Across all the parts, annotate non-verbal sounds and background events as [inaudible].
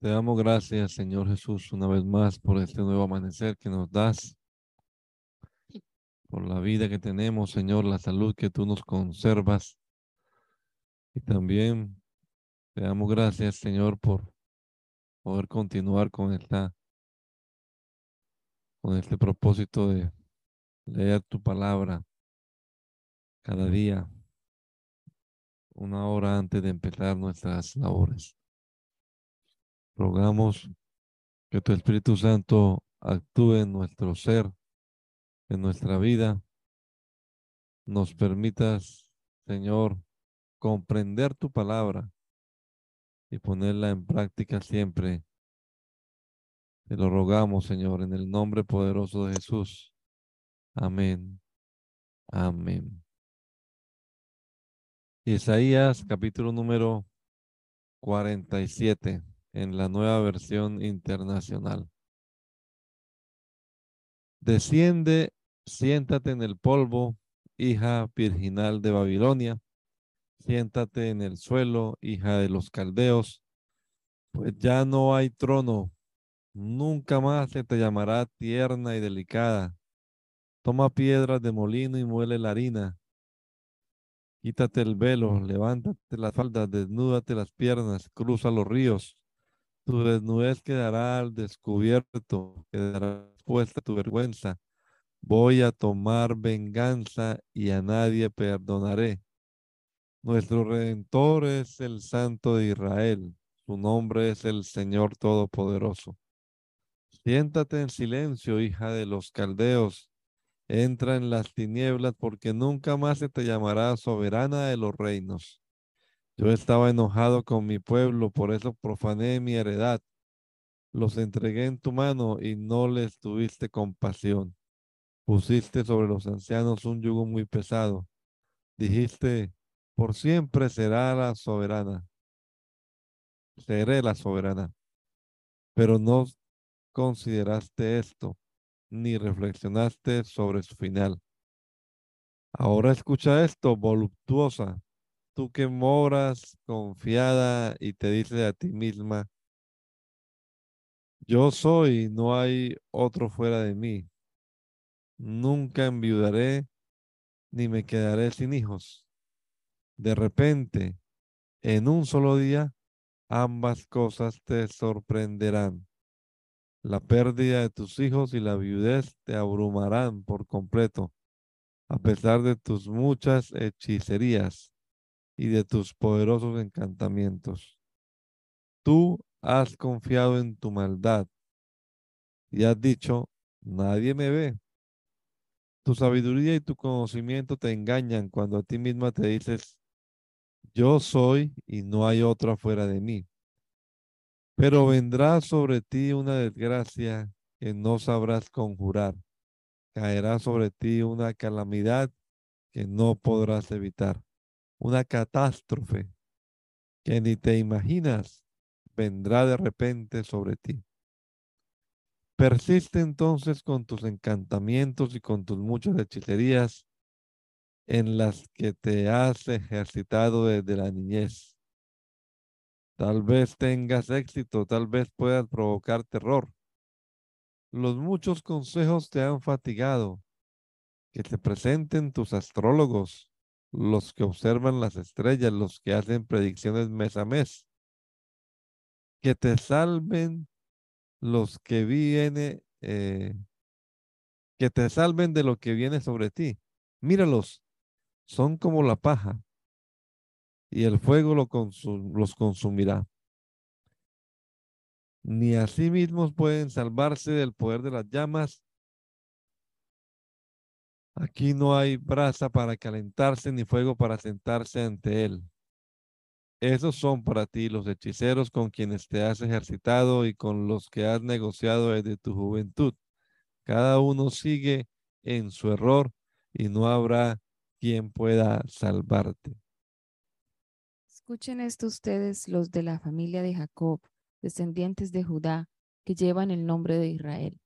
Te damos gracias, Señor Jesús, una vez más por este nuevo amanecer que nos das, por la vida que tenemos, Señor, la salud que tú nos conservas. Y también te damos gracias, Señor, por poder continuar con esta con este propósito de leer tu palabra cada día, una hora antes de empezar nuestras labores. Rogamos que tu Espíritu Santo actúe en nuestro ser, en nuestra vida. Nos permitas, Señor, comprender tu palabra y ponerla en práctica siempre. Te lo rogamos, Señor, en el nombre poderoso de Jesús. Amén. Amén. Isaías capítulo número 47 en la nueva versión internacional. Desciende, siéntate en el polvo, hija virginal de Babilonia. Siéntate en el suelo, hija de los caldeos, pues ya no hay trono. Nunca más se te llamará tierna y delicada. Toma piedras de molino y muele la harina. Quítate el velo, levántate las faldas, desnúdate las piernas, cruza los ríos tu desnudez quedará al descubierto, quedará expuesta tu vergüenza. Voy a tomar venganza y a nadie perdonaré. Nuestro Redentor es el Santo de Israel. Su nombre es el Señor Todopoderoso. Siéntate en silencio, hija de los caldeos. Entra en las tinieblas porque nunca más se te llamará soberana de los reinos. Yo estaba enojado con mi pueblo, por eso profané mi heredad. Los entregué en tu mano y no les tuviste compasión. Pusiste sobre los ancianos un yugo muy pesado. Dijiste, por siempre será la soberana. Seré la soberana. Pero no consideraste esto, ni reflexionaste sobre su final. Ahora escucha esto, voluptuosa tú que moras confiada y te dices a ti misma, yo soy, no hay otro fuera de mí. Nunca enviudaré ni me quedaré sin hijos. De repente, en un solo día, ambas cosas te sorprenderán. La pérdida de tus hijos y la viudez te abrumarán por completo, a pesar de tus muchas hechicerías y de tus poderosos encantamientos. Tú has confiado en tu maldad y has dicho, nadie me ve. Tu sabiduría y tu conocimiento te engañan cuando a ti misma te dices, yo soy y no hay otra fuera de mí. Pero vendrá sobre ti una desgracia que no sabrás conjurar. Caerá sobre ti una calamidad que no podrás evitar una catástrofe que ni te imaginas vendrá de repente sobre ti. Persiste entonces con tus encantamientos y con tus muchas hechicerías en las que te has ejercitado desde la niñez. Tal vez tengas éxito, tal vez puedas provocar terror. Los muchos consejos te han fatigado. Que te presenten tus astrólogos, los que observan las estrellas, los que hacen predicciones mes a mes. Que te salven los que viene, eh, que te salven de lo que viene sobre ti. Míralos, son como la paja y el fuego los consumirá. Ni a sí mismos pueden salvarse del poder de las llamas, Aquí no hay brasa para calentarse ni fuego para sentarse ante él. Esos son para ti los hechiceros con quienes te has ejercitado y con los que has negociado desde tu juventud. Cada uno sigue en su error y no habrá quien pueda salvarte. Escuchen esto ustedes, los de la familia de Jacob, descendientes de Judá, que llevan el nombre de Israel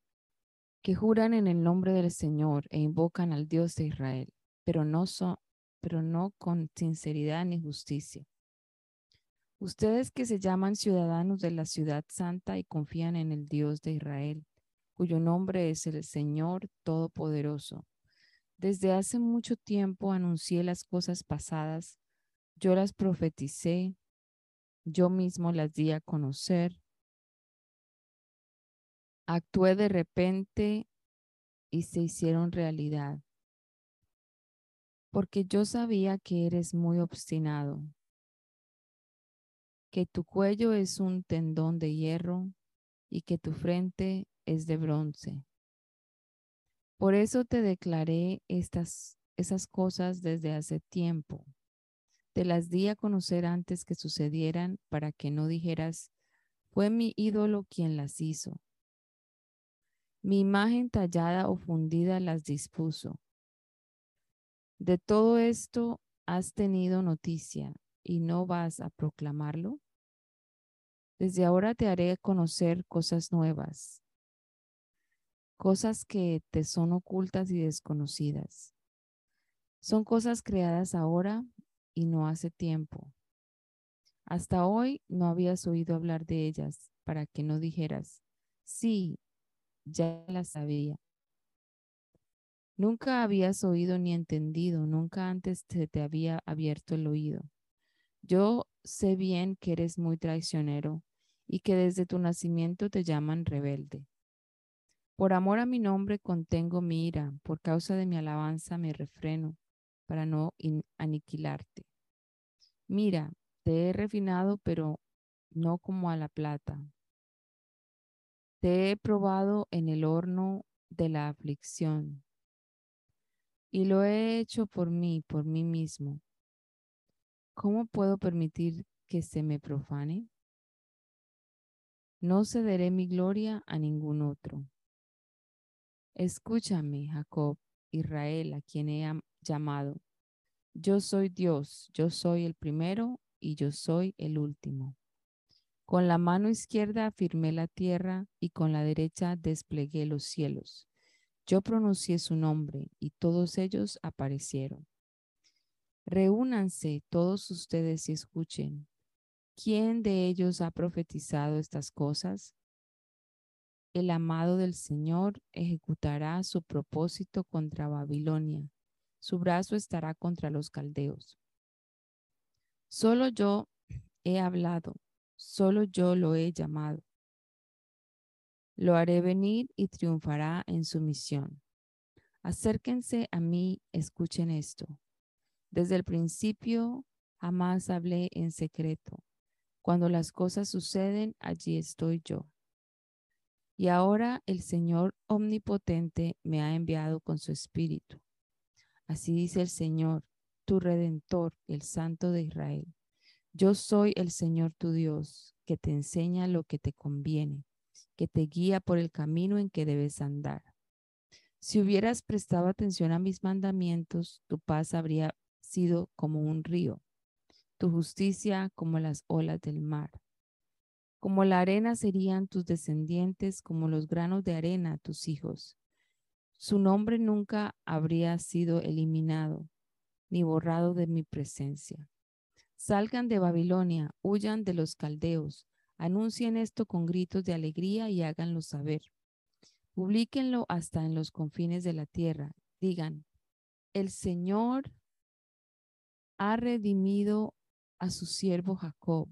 que juran en el nombre del Señor e invocan al Dios de Israel, pero no son, pero no con sinceridad ni justicia. Ustedes que se llaman ciudadanos de la ciudad santa y confían en el Dios de Israel, cuyo nombre es el Señor Todopoderoso. Desde hace mucho tiempo anuncié las cosas pasadas, yo las profeticé, yo mismo las di a conocer. Actué de repente y se hicieron realidad, porque yo sabía que eres muy obstinado que tu cuello es un tendón de hierro y que tu frente es de bronce. Por eso te declaré estas esas cosas desde hace tiempo. Te las di a conocer antes que sucedieran para que no dijeras, fue mi ídolo quien las hizo. Mi imagen tallada o fundida las dispuso. De todo esto has tenido noticia y no vas a proclamarlo? Desde ahora te haré conocer cosas nuevas, cosas que te son ocultas y desconocidas. Son cosas creadas ahora y no hace tiempo. Hasta hoy no habías oído hablar de ellas para que no dijeras, sí, ya las sabía. Nunca habías oído ni entendido, nunca antes se te había abierto el oído. Yo sé bien que eres muy traicionero y que desde tu nacimiento te llaman rebelde. Por amor a mi nombre contengo mi ira, por causa de mi alabanza me refreno, para no aniquilarte. Mira, te he refinado, pero no como a la plata. Te he probado en el horno de la aflicción, y lo he hecho por mí, por mí mismo ¿Cómo puedo permitir que se me profane? No cederé mi gloria a ningún otro. Escúchame, Jacob, Israel, a quien he llamado. Yo soy Dios, yo soy el primero y yo soy el último. Con la mano izquierda afirmé la tierra y con la derecha desplegué los cielos. Yo pronuncié su nombre y todos ellos aparecieron. Reúnanse todos ustedes y escuchen. ¿Quién de ellos ha profetizado estas cosas? El amado del Señor ejecutará su propósito contra Babilonia. Su brazo estará contra los caldeos. Solo yo he hablado, solo yo lo he llamado. Lo haré venir y triunfará en su misión. Acérquense a mí, escuchen esto. Desde el principio jamás hablé en secreto. Cuando las cosas suceden, allí estoy yo. Y ahora el Señor omnipotente me ha enviado con su espíritu. Así dice el Señor, tu redentor, el Santo de Israel. Yo soy el Señor tu Dios, que te enseña lo que te conviene, que te guía por el camino en que debes andar. Si hubieras prestado atención a mis mandamientos, tu paz habría sido como un río, tu justicia como las olas del mar. Como la arena serían tus descendientes, como los granos de arena tus hijos. Su nombre nunca habría sido eliminado ni borrado de mi presencia. Salgan de Babilonia, huyan de los caldeos, anuncien esto con gritos de alegría y háganlo saber. Publíquenlo hasta en los confines de la tierra. Digan, el Señor ha redimido a su siervo Jacob.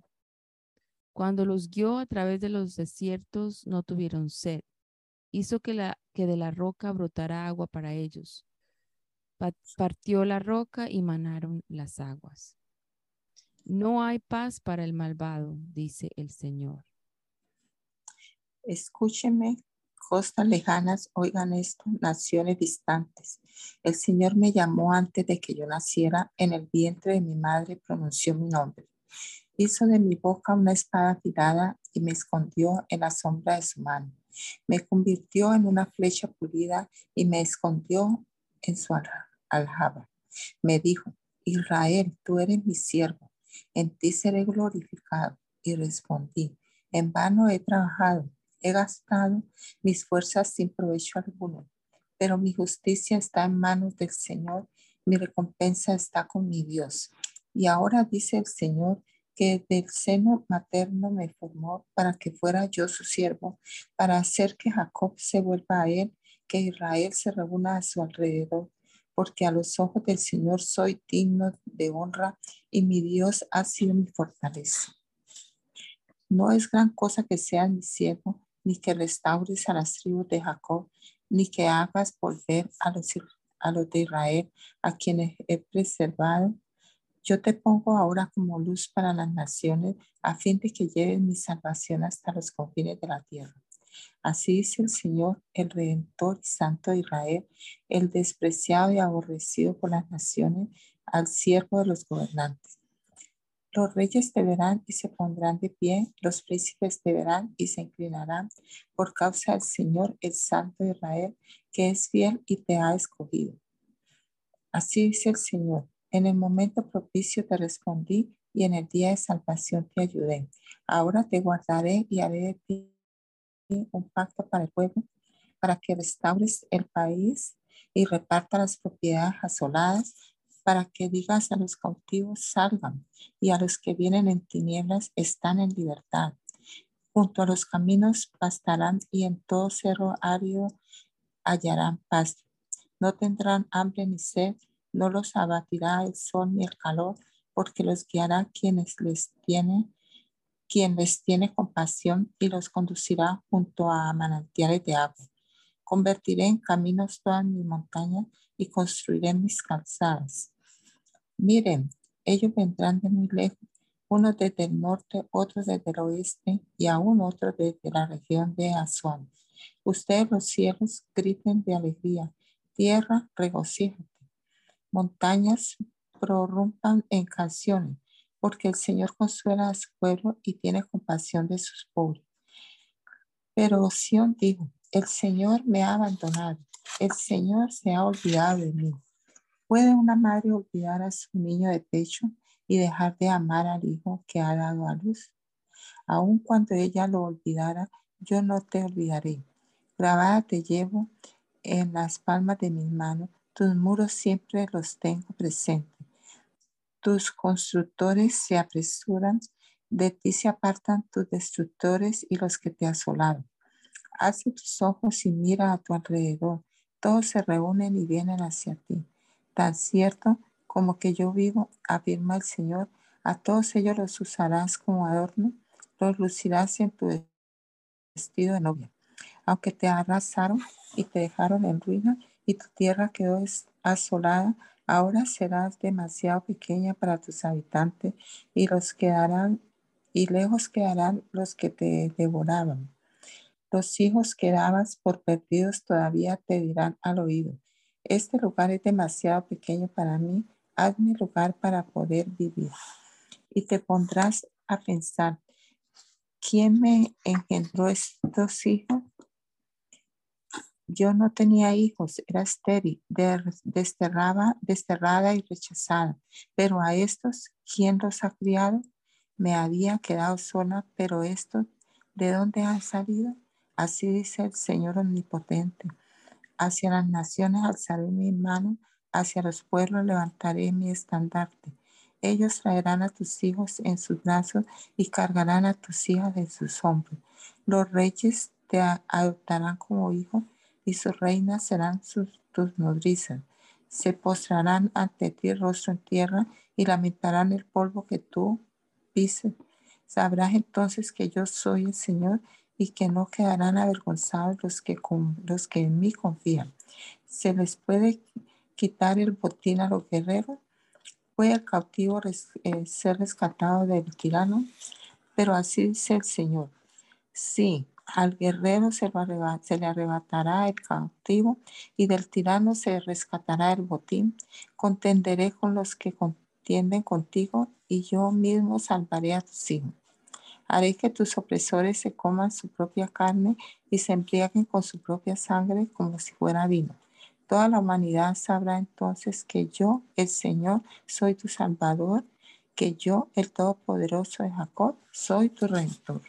Cuando los guió a través de los desiertos, no tuvieron sed. Hizo que, que de la roca brotara agua para ellos. Partió la roca y manaron las aguas. No hay paz para el malvado, dice el Señor. Escúcheme costas lejanas, oigan esto, naciones distantes. El Señor me llamó antes de que yo naciera, en el vientre de mi madre pronunció mi nombre. Hizo de mi boca una espada afilada y me escondió en la sombra de su mano. Me convirtió en una flecha pulida y me escondió en su aljaba. Me dijo, Israel, tú eres mi siervo, en ti seré glorificado. Y respondí, en vano he trabajado He gastado mis fuerzas sin provecho alguno, pero mi justicia está en manos del Señor, mi recompensa está con mi Dios. Y ahora dice el Señor, que del seno materno me formó para que fuera yo su siervo, para hacer que Jacob se vuelva a él, que Israel se reúna a su alrededor, porque a los ojos del Señor soy digno de honra y mi Dios ha sido mi fortaleza. No es gran cosa que seas mi siervo, ni que restaures a las tribus de Jacob, ni que hagas volver a los, a los de Israel, a quienes he preservado yo te pongo ahora como luz para las naciones, a fin de que lleves mi salvación hasta los confines de la tierra. Así dice el Señor, el Redentor y Santo de Israel, el despreciado y aborrecido por las naciones, al siervo de los gobernantes. Los reyes te verán y se pondrán de pie, los príncipes te verán y se inclinarán por causa del Señor, el Santo de Israel, que es fiel y te ha escogido. Así dice el Señor, en el momento propicio te respondí y en el día de salvación te ayudé. Ahora te guardaré y haré de ti un pacto para el pueblo, para que restaures el país y reparta las propiedades asoladas, para que digas a los cautivos salgan y a los que vienen en tinieblas están en libertad. Junto a los caminos pastarán y en todo cerro árido hallarán paz. No tendrán hambre ni sed no los abatirá el sol ni el calor, porque los guiará quienes les tiene, quien les tiene compasión y los conducirá junto a manantiales de agua. Convertiré en caminos todas mis montañas y construiré mis calzadas. Miren, ellos vendrán de muy lejos, unos desde el norte, otros desde el oeste y aún otros desde la región de Asuán. Ustedes los cielos griten de alegría, tierra regocíjate montañas prorrumpan en canciones, porque el Señor consuela a su pueblo y tiene compasión de sus pobres. Pero Sion dijo, el Señor me ha abandonado, el Señor se ha olvidado de mí. ¿Puede una madre olvidar a su niño de pecho y dejar de amar al hijo que ha dado a luz? Aun cuando ella lo olvidara, yo no te olvidaré. Grabada te llevo en las palmas de mis manos tus muros siempre los tengo presentes. Tus constructores se apresuran, de ti se apartan tus destructores y los que te asolaron. Hace tus ojos y mira a tu alrededor. Todos se reúnen y vienen hacia ti. Tan cierto como que yo vivo, afirma el Señor, a todos ellos los usarás como adorno, los lucirás en tu vestido de novia. Aunque te arrasaron y te dejaron en ruina, y tu tierra quedó asolada, ahora serás demasiado pequeña para tus habitantes y los quedarán y lejos quedarán los que te devoraban. Los hijos que dabas por perdidos todavía te dirán al oído, este lugar es demasiado pequeño para mí, hazme lugar para poder vivir. Y te pondrás a pensar, ¿quién me engendró estos hijos? Yo no tenía hijos, era estéril, desterraba, desterrada y rechazada. Pero a estos, ¿quién los ha criado? Me había quedado sola, pero estos, ¿de dónde han salido? Así dice el Señor Omnipotente. Hacia las naciones alzaré mi mano, hacia los pueblos levantaré mi estandarte. Ellos traerán a tus hijos en sus brazos y cargarán a tus hijas en sus hombros. Los reyes te adoptarán como hijo y sus reinas serán sus, tus nodrizas. Se postrarán ante ti rostro en tierra y lamentarán el polvo que tú pises. Sabrás entonces que yo soy el Señor y que no quedarán avergonzados los que, los que en mí confían. Se les puede quitar el botín a los guerreros. Puede el cautivo eh, ser rescatado del tirano, pero así dice el Señor. Sí, al guerrero se, le arrebatará el cautivo y del tirano se rescatará el botín. Contenderé con los que contienden contigo y yo mismo salvaré a tus hijos. Haré que tus opresores se coman su propia carne y se embriaguen con su propia sangre como si fuera vino. Toda la humanidad sabrá entonces que yo, el Señor, soy tu Salvador, que yo, el Todopoderoso de Jacob, soy tu Redentor.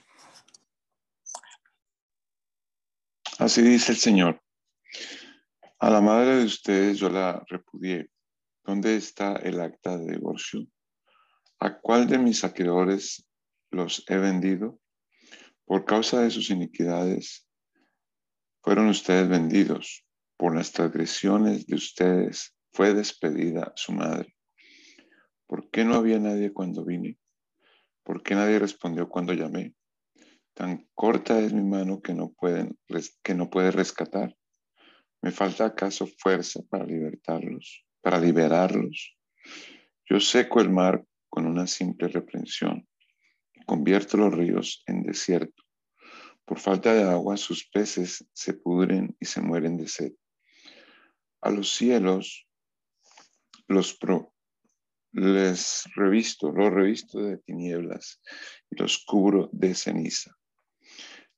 Así dice el Señor. A la madre de ustedes yo la repudié. ¿Dónde está el acta de divorcio? ¿A cuál de mis saqueadores los he vendido? Por causa de sus iniquidades fueron ustedes vendidos. Por las transgresiones de ustedes fue despedida su madre. ¿Por qué no había nadie cuando vine? ¿Por qué nadie respondió cuando llamé? Tan corta es mi mano que no, pueden, que no puede rescatar. ¿Me falta acaso fuerza para libertarlos, para liberarlos? Yo seco el mar con una simple reprensión convierto los ríos en desierto. Por falta de agua, sus peces se pudren y se mueren de sed. A los cielos los les revisto, los revisto de tinieblas y los cubro de ceniza.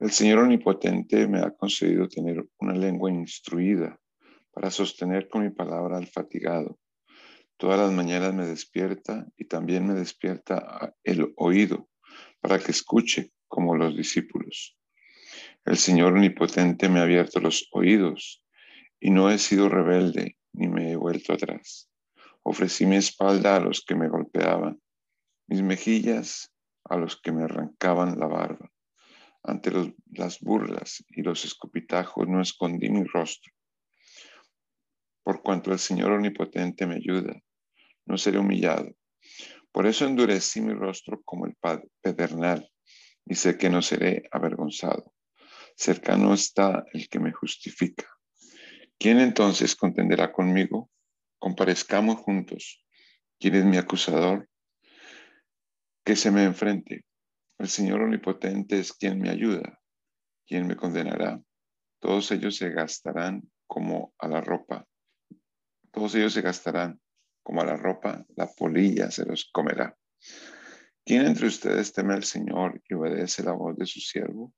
El Señor Omnipotente me ha concedido tener una lengua instruida para sostener con mi palabra al fatigado. Todas las mañanas me despierta y también me despierta el oído para que escuche como los discípulos. El Señor Omnipotente me ha abierto los oídos y no he sido rebelde ni me he vuelto atrás. Ofrecí mi espalda a los que me golpeaban, mis mejillas a los que me arrancaban la barba. Ante las burlas y los escupitajos no escondí mi rostro. Por cuanto el Señor Omnipotente me ayuda, no seré humillado. Por eso endurecí mi rostro como el pedernal y sé que no seré avergonzado. Cercano está el que me justifica. ¿Quién entonces contenderá conmigo? Comparezcamos juntos. ¿Quién es mi acusador? Que se me enfrente. El Señor Omnipotente es quien me ayuda. ¿Quién me condenará? Todos ellos se gastarán como a la ropa. Todos ellos se gastarán como a la ropa, la polilla se los comerá. ¿Quién entre ustedes teme al Señor y obedece la voz de su siervo?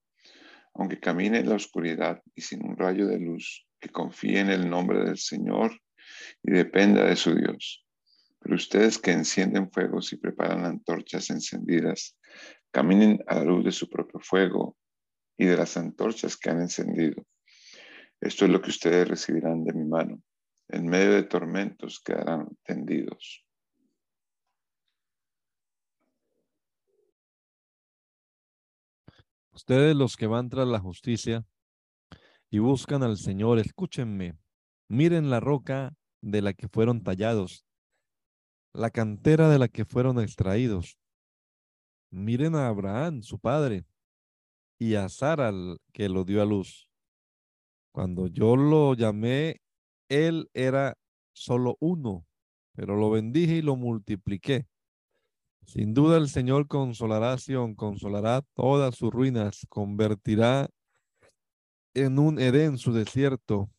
Aunque camine en la oscuridad y sin un rayo de luz, que confíe en el nombre del Señor y dependa de su Dios. Pero ustedes que encienden fuegos y preparan antorchas encendidas, caminen a la luz de su propio fuego y de las antorchas que han encendido. Esto es lo que ustedes recibirán de mi mano en medio de tormentos quedarán tendidos. Ustedes los que van tras la justicia y buscan al Señor, escúchenme. Miren la roca de la que fueron tallados, la cantera de la que fueron extraídos. Miren a Abraham, su padre, y a Sara, que lo dio a luz. Cuando yo lo llamé él era solo uno, pero lo bendije y lo multipliqué. Sin duda el Señor consolará a Sion, consolará todas sus ruinas, convertirá en un Edén su desierto,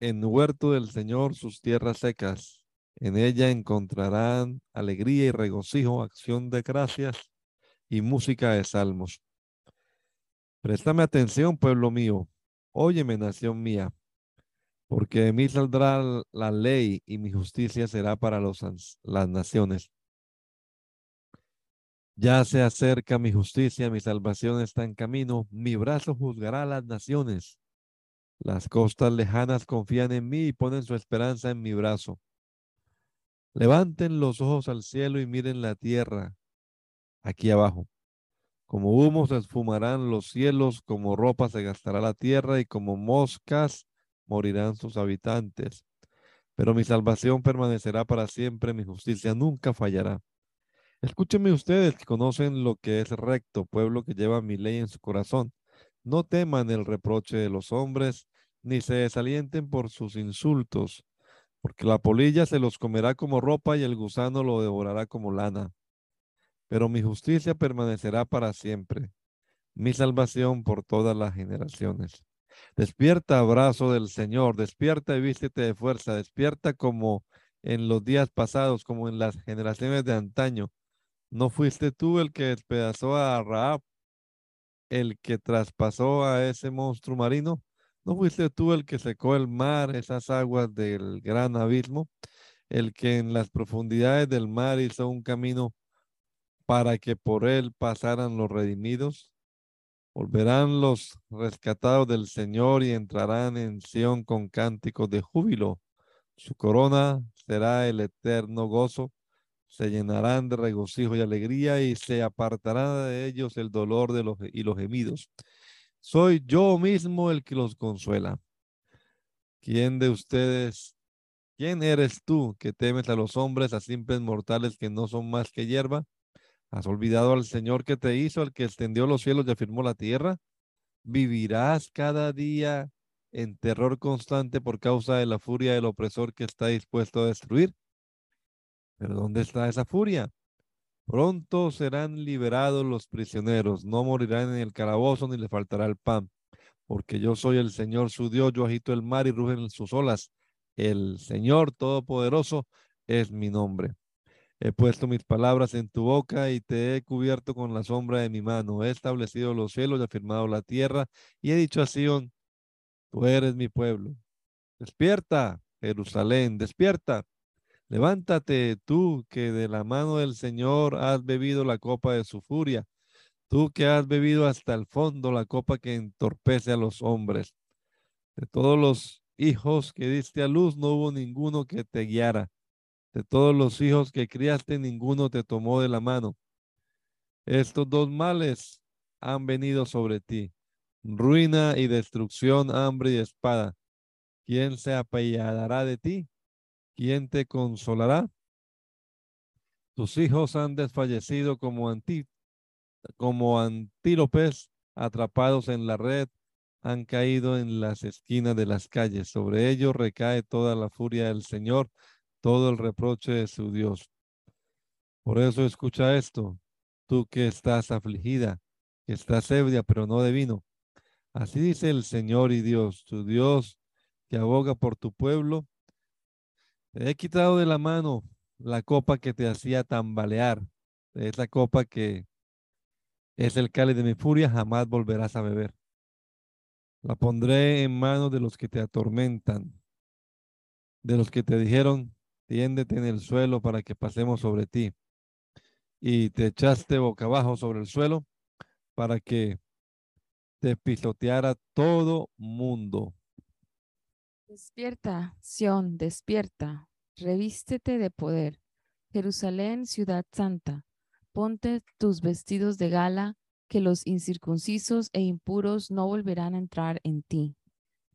en huerto del Señor sus tierras secas. En ella encontrarán alegría y regocijo, acción de gracias y música de salmos. Préstame atención, pueblo mío. Óyeme, nación mía porque de mí saldrá la ley y mi justicia será para los, las naciones. Ya se acerca mi justicia, mi salvación está en camino, mi brazo juzgará a las naciones. Las costas lejanas confían en mí y ponen su esperanza en mi brazo. Levanten los ojos al cielo y miren la tierra aquí abajo. Como humo se esfumarán los cielos, como ropa se gastará la tierra y como moscas morirán sus habitantes. Pero mi salvación permanecerá para siempre, mi justicia nunca fallará. Escúchenme ustedes que conocen lo que es recto, pueblo que lleva mi ley en su corazón. No teman el reproche de los hombres, ni se desalienten por sus insultos, porque la polilla se los comerá como ropa y el gusano lo devorará como lana. Pero mi justicia permanecerá para siempre, mi salvación por todas las generaciones. Despierta, abrazo del Señor, despierta y vístete de fuerza, despierta como en los días pasados, como en las generaciones de antaño. ¿No fuiste tú el que despedazó a Raab, el que traspasó a ese monstruo marino? ¿No fuiste tú el que secó el mar, esas aguas del gran abismo? El que en las profundidades del mar hizo un camino para que por él pasaran los redimidos? Volverán los rescatados del Señor y entrarán en Sión con cánticos de júbilo. Su corona será el eterno gozo, se llenarán de regocijo y alegría y se apartará de ellos el dolor de los, y los gemidos. Soy yo mismo el que los consuela. ¿Quién de ustedes, quién eres tú que temes a los hombres, a simples mortales que no son más que hierba? ¿Has olvidado al Señor que te hizo, al que extendió los cielos y afirmó la tierra? ¿Vivirás cada día en terror constante por causa de la furia del opresor que está dispuesto a destruir? Pero ¿dónde está esa furia? Pronto serán liberados los prisioneros, no morirán en el calabozo ni le faltará el pan, porque yo soy el Señor su Dios, yo agito el mar y rugen sus olas. El Señor Todopoderoso es mi nombre. He puesto mis palabras en tu boca y te he cubierto con la sombra de mi mano. He establecido los cielos y afirmado la tierra y he dicho a Sion, tú eres mi pueblo. Despierta, Jerusalén, despierta Levántate tú que de la mano del Señor has bebido la copa de su furia, tú que has bebido hasta el fondo la copa que entorpece a los hombres. De todos los hijos que diste a luz no hubo ninguno que te guiara. De todos los hijos que criaste ninguno te tomó de la mano. Estos dos males han venido sobre ti, ruina y destrucción, hambre y espada. ¿Quién se apellará de ti? ¿quién te consolará? Tus hijos han desfallecido como, antí, como antílopes atrapados en la red, han caído en las esquinas de las calles. Sobre ellos recae toda la furia del Señor, todo el reproche de su Dios. Por eso escucha esto, tú que estás afligida, que estás ebria, pero no de vino. Así dice el Señor y Dios, tu Dios, que aboga por tu pueblo te he quitado de la mano la copa que te hacía tambalear. Esa copa que es el cáliz de mi furia, jamás volverás a beber. La pondré en manos de los que te atormentan, de los que te dijeron, tiéndete en el suelo para que pasemos sobre ti. Y te echaste boca abajo sobre el suelo para que te pisoteara todo mundo. Despierta, Sión, despierta, revístete de poder. Jerusalén, ciudad santa, ponte tus vestidos de gala, que los incircuncisos e impuros no volverán a entrar en ti.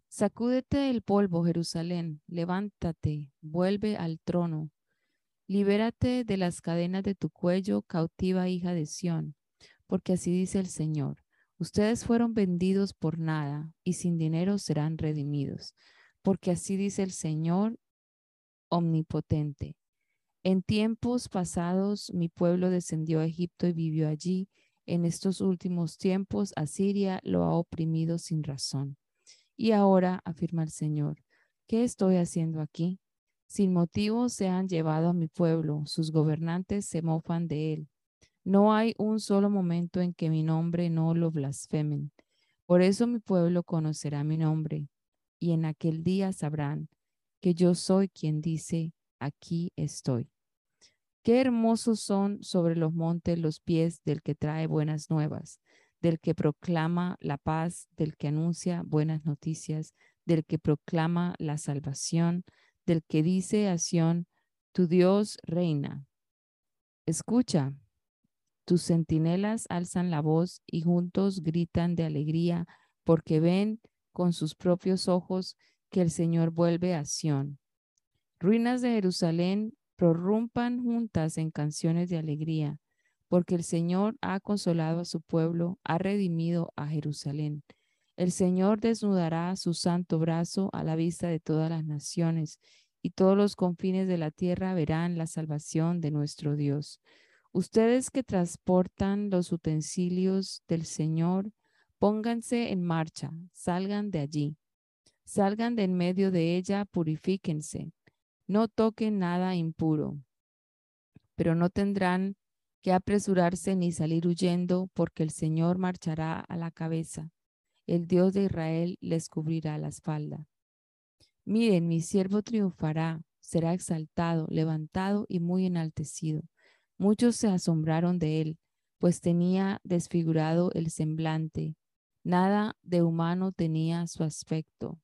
Sacúdete el polvo, Jerusalén, levántate, vuelve al trono. Libérate de las cadenas de tu cuello, cautiva hija de Sión, porque así dice el Señor. Ustedes fueron vendidos por nada y sin dinero serán redimidos porque así dice el Señor omnipotente. En tiempos pasados mi pueblo descendió a Egipto y vivió allí. En estos últimos tiempos Asiria lo ha oprimido sin razón. Y ahora, afirma el Señor, ¿qué estoy haciendo aquí? Sin motivo se han llevado a mi pueblo, sus gobernantes se mofan de él. No hay un solo momento en que mi nombre no lo blasfemen. Por eso mi pueblo conocerá mi nombre y en aquel día sabrán que yo soy quien dice, aquí estoy. Qué hermosos son sobre los montes los pies del que trae buenas nuevas, del que proclama la paz, del que anuncia buenas noticias, del que proclama la salvación, del que dice a Sión, tu Dios reina. Escucha, tus centinelas alzan la voz y juntos gritan de alegría porque ven con sus propios ojos que el Señor vuelve a Sión. Ruinas de Jerusalén prorrumpan juntas en canciones de alegría, porque el Señor ha consolado a su pueblo, ha redimido a Jerusalén. El Señor desnudará su santo brazo a la vista de todas las naciones, y todos los confines de la tierra verán la salvación de nuestro Dios. Ustedes que transportan los utensilios del Señor, Pónganse en marcha, salgan de allí, salgan de en medio de ella, purifíquense, no toquen nada impuro, pero no tendrán que apresurarse ni salir huyendo, porque el Señor marchará a la cabeza, el Dios de Israel les cubrirá la espalda. Miren, mi siervo triunfará, será exaltado, levantado y muy enaltecido. Muchos se asombraron de él, pues tenía desfigurado el semblante Nada de humano tenía su aspecto.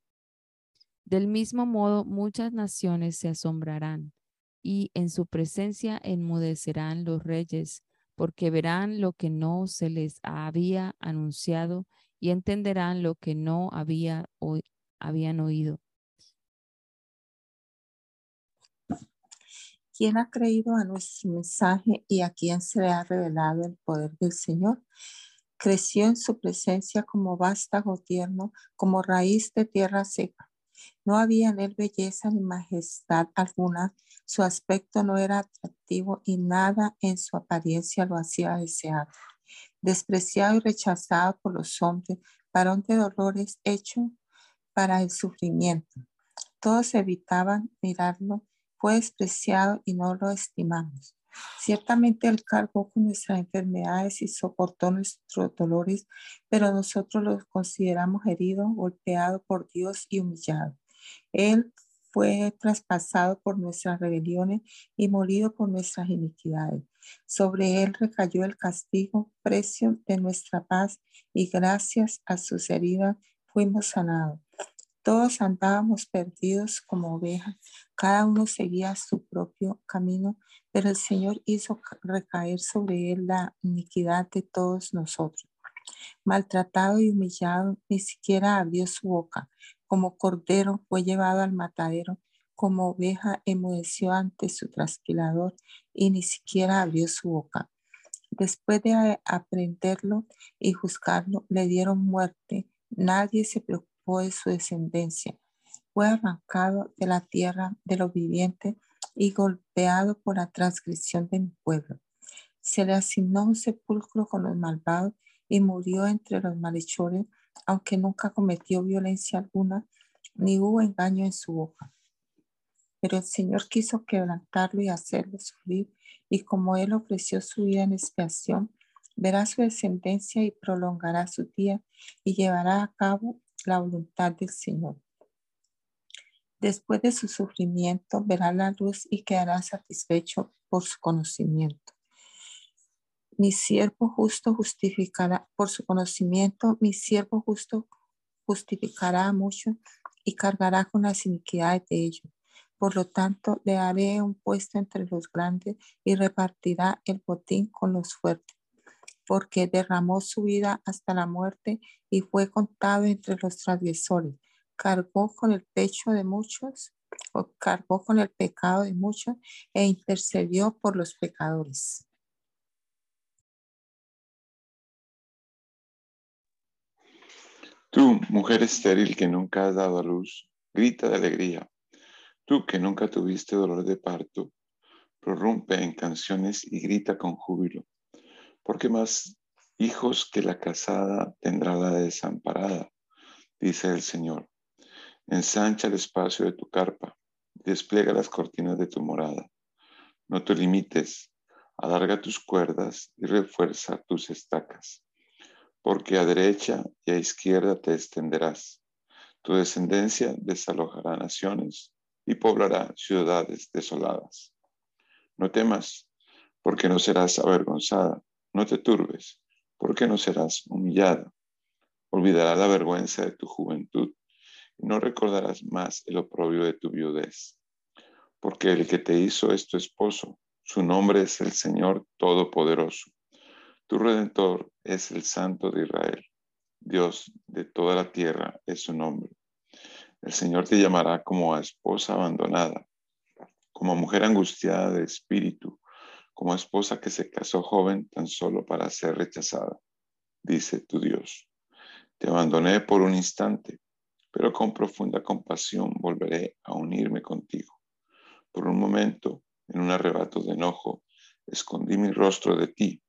Del mismo modo, muchas naciones se asombrarán y en su presencia enmudecerán los reyes, porque verán lo que no se les había anunciado y entenderán lo que no había habían oído. ¿Quién ha creído a nuestro mensaje y a quién se le ha revelado el poder del Señor? Creció en su presencia como vástago tierno, como raíz de tierra seca. No había en él belleza ni majestad alguna, su aspecto no era atractivo y nada en su apariencia lo hacía desear. Despreciado y rechazado por los hombres, varón de dolores, hecho para el sufrimiento. Todos evitaban mirarlo, fue despreciado y no lo estimamos. Ciertamente Él cargó con nuestras enfermedades y soportó nuestros dolores, pero nosotros lo consideramos herido, golpeado por Dios y humillado. Él fue traspasado por nuestras rebeliones y morido por nuestras iniquidades. Sobre él recayó el castigo, precio de nuestra paz, y gracias a sus heridas fuimos sanados. Todos andábamos perdidos como ovejas, cada uno seguía su propio camino, pero el Señor hizo recaer sobre él la iniquidad de todos nosotros. Maltratado y humillado, ni siquiera abrió su boca. Como cordero fue llevado al matadero, como oveja emudeció ante su trasquilador y ni siquiera abrió su boca. Después de aprenderlo y juzgarlo, le dieron muerte. Nadie se preocupó de su descendencia. Fue arrancado de la tierra de los vivientes y golpeado por la transgresión de mi pueblo. Se le asignó un sepulcro con los malvados y murió entre los malhechores, aunque nunca cometió violencia alguna, ni hubo engaño en su boca. Pero el Señor quiso quebrantarlo y hacerlo sufrir, y como Él ofreció su vida en expiación, verá su descendencia y prolongará su día y llevará a cabo la voluntad del Señor. Después de su sufrimiento, verá la luz y quedará satisfecho por su conocimiento. Mi siervo justo justificará, por su conocimiento, mi siervo justo justificará mucho y cargará con las iniquidades de ellos. Por lo tanto, le haré un puesto entre los grandes y repartirá el botín con los fuertes porque derramó su vida hasta la muerte y fue contado entre los transgresores. Cargó con el pecho de muchos, o cargó con el pecado de muchos e intercedió por los pecadores. Tú, mujer estéril que nunca has dado a luz, grita de alegría. Tú que nunca tuviste dolor de parto, prorrumpe en canciones y grita con júbilo porque más hijos que la casada tendrá la desamparada, dice el Señor. Ensancha el espacio de tu carpa, despliega las cortinas de tu morada. No te limites, alarga tus cuerdas y refuerza tus estacas, porque a derecha y a izquierda te extenderás. Tu descendencia desalojará naciones y poblará ciudades desoladas. No temas, porque no serás avergonzada no te turbes, porque no serás humillada. Olvidarás la vergüenza de tu juventud y no recordarás más el oprobio de tu viudez. Porque el que te hizo es tu esposo, su nombre es el Señor Todopoderoso. Tu redentor es el Santo de Israel. Dios de toda la tierra es su nombre. El Señor te llamará como a esposa abandonada, como a mujer angustiada de espíritu como esposa que se casó joven tan solo para ser rechazada, dice tu Dios. Te abandoné por un instante, pero con profunda compasión volveré a unirme contigo. Por un momento, en un arrebato de enojo, escondí mi rostro de ti,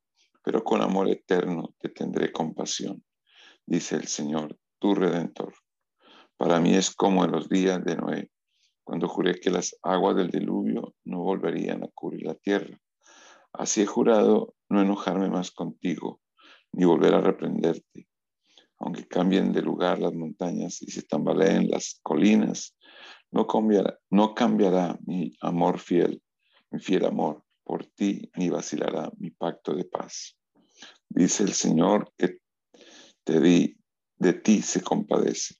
pero con amor eterno te tendré compasión, dice el Señor, tu redentor. Para mí es como en los días de Noé, cuando juré que las aguas del diluvio no volverían a cubrir la tierra Así he jurado no enojarme más contigo, ni volver a reprenderte. Aunque cambien de lugar las montañas y se tambaleen las colinas, no cambiará, no cambiará mi amor fiel, mi fiel amor por ti, ni vacilará mi pacto de paz. Dice el Señor que te di, de ti se compadece.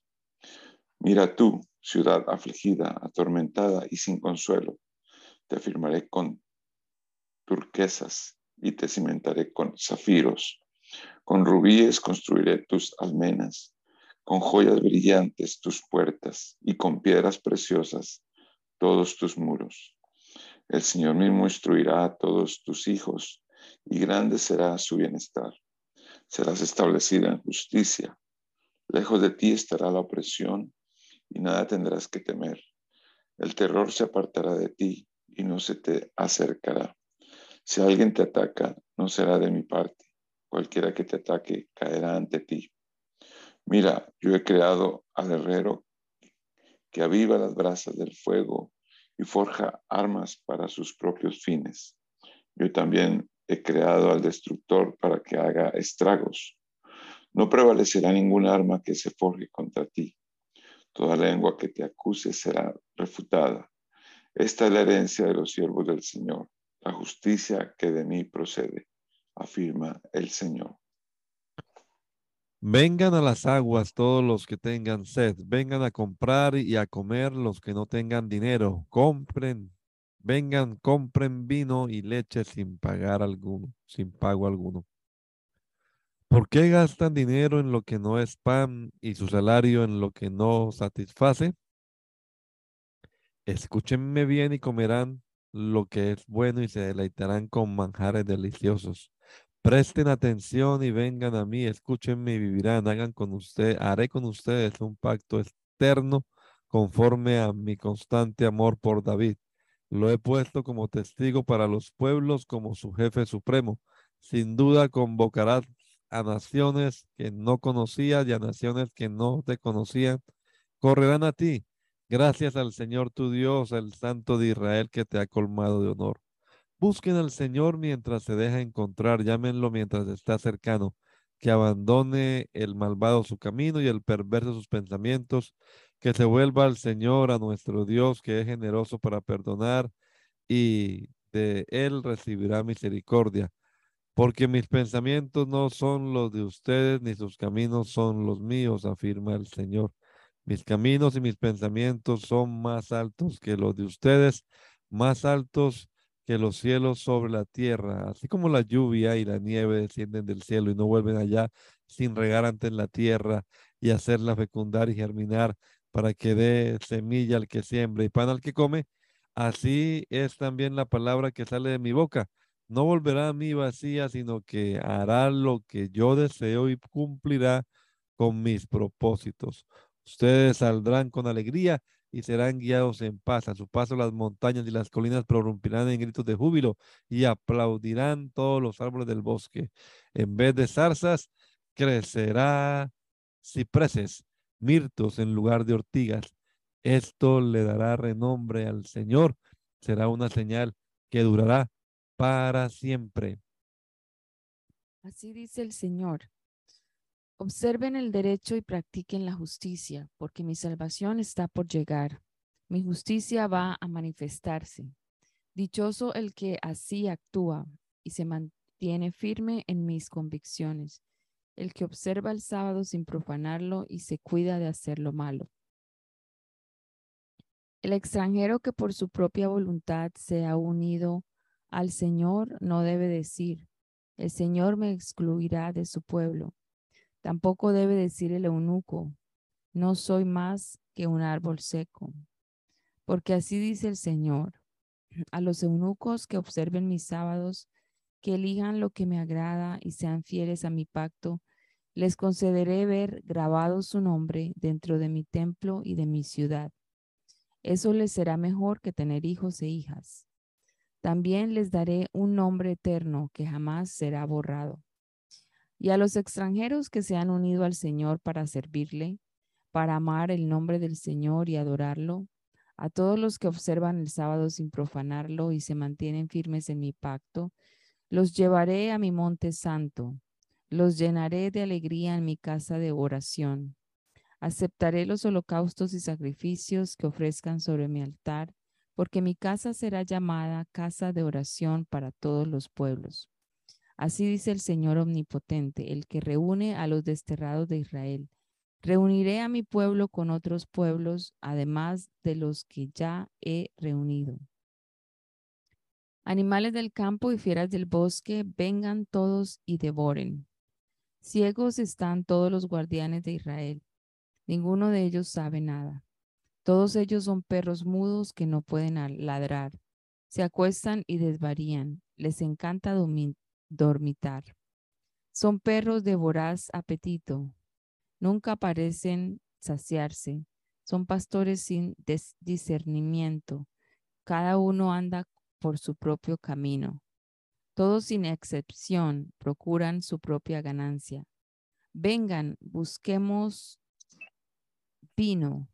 Mira tú, ciudad afligida, atormentada y sin consuelo, te firmaré con turquesas y te cimentaré con zafiros. Con rubíes construiré tus almenas, con joyas brillantes tus puertas y con piedras preciosas todos tus muros. El Señor mismo instruirá a todos tus hijos y grande será su bienestar. Serás establecida en justicia. Lejos de ti estará la opresión y nada tendrás que temer. El terror se apartará de ti y no se te acercará. Si alguien te ataca, no será de mi parte. Cualquiera que te ataque caerá ante ti. Mira, yo he creado al herrero que aviva las brasas del fuego y forja armas para sus propios fines. Yo también he creado al destructor para que haga estragos. No prevalecerá ningún arma que se forje contra ti. Toda lengua que te acuse será refutada. Esta es la herencia de los siervos del Señor, la justicia que de mí procede, afirma el Señor. Vengan a las aguas todos los que tengan sed, vengan a comprar y a comer los que no tengan dinero, compren, vengan, compren vino y leche sin pagar alguno, sin pago alguno. ¿Por qué gastan dinero en lo que no es pan y su salario en lo que no satisface? Escúchenme bien y comerán lo que es bueno y se deleitarán con manjares deliciosos. Presten atención y vengan a mí, escúchenme y vivirán, hagan con usted, haré con ustedes un pacto externo conforme a mi constante amor por David. Lo he puesto como testigo para los pueblos, como su jefe supremo. Sin duda convocarás a naciones que no conocías y a naciones que no te conocían. Correrán a ti, gracias al Señor tu Dios, el Santo de Israel, que te ha colmado de honor. Busquen al Señor mientras se deja encontrar, llámenlo mientras está cercano, que abandone el malvado su camino y el perverso sus pensamientos, que se vuelva al Señor, a nuestro Dios, que es generoso para perdonar y de él recibirá misericordia. Porque mis pensamientos no son los de ustedes, ni sus caminos son los míos, afirma el Señor. Mis caminos y mis pensamientos son más altos que los de ustedes, más altos que los cielos sobre la tierra, así como la lluvia y la nieve descienden del cielo y no vuelven allá sin regar antes la tierra y hacerla fecundar y germinar para que dé semilla al que siembra y pan al que come, así es también la palabra que sale de mi boca. No volverá a mí vacía, sino que hará lo que yo deseo y cumplirá con mis propósitos. Ustedes saldrán con alegría y serán guiados en paz. A su paso las montañas y las colinas prorrumpirán en gritos de júbilo y aplaudirán todos los árboles del bosque. En vez de zarzas, crecerá cipreses, mirtos en lugar de ortigas. Esto le dará renombre al Señor. Será una señal que durará para siempre. Así dice el Señor. Observen el derecho y practiquen la justicia, porque mi salvación está por llegar. Mi justicia va a manifestarse. Dichoso el que así actúa y se mantiene firme en mis convicciones, el que observa el sábado sin profanarlo y se cuida de hacer lo malo. El extranjero que por su propia voluntad se ha unido al Señor no debe decir, el Señor me excluirá de su pueblo Tampoco debe decir el eunuco, no soy más que un árbol seco. Porque así dice el Señor, [clears throat] a los eunucos que observen mis sábados, que elijan lo que me agrada y sean fieles a mi pacto, les concederé ver grabado su nombre dentro de mi templo y de mi ciudad. Eso les será mejor que tener hijos e hijas. También les daré un nombre eterno que jamás será borrado y a los extranjeros que se han unido al Señor para servirle, para amar el nombre del Señor y adorarlo, a todos los que observan el sábado sin profanarlo y se mantienen firmes en mi pacto, los llevaré a mi monte santo, los llenaré de alegría en mi casa de oración. Aceptaré los holocaustos y sacrificios que ofrezcan sobre mi altar, porque mi casa será llamada casa de oración para todos los pueblos. Así dice el Señor Omnipotente, el que reúne a los desterrados de Israel. Reuniré a mi pueblo con otros pueblos, además de los que ya he reunido. Animales del campo y fieras del bosque, vengan todos y devoren. Ciegos están todos los guardianes de Israel. Ninguno de ellos sabe nada. Todos ellos son perros mudos que no pueden ladrar. Se acuestan y desvarían. Les encanta dormitar. Son perros de voraz apetito. Nunca parecen saciarse. Son pastores sin discernimiento. Cada uno anda por su propio camino. Todos sin excepción procuran su propia ganancia. Vengan, busquemos vino,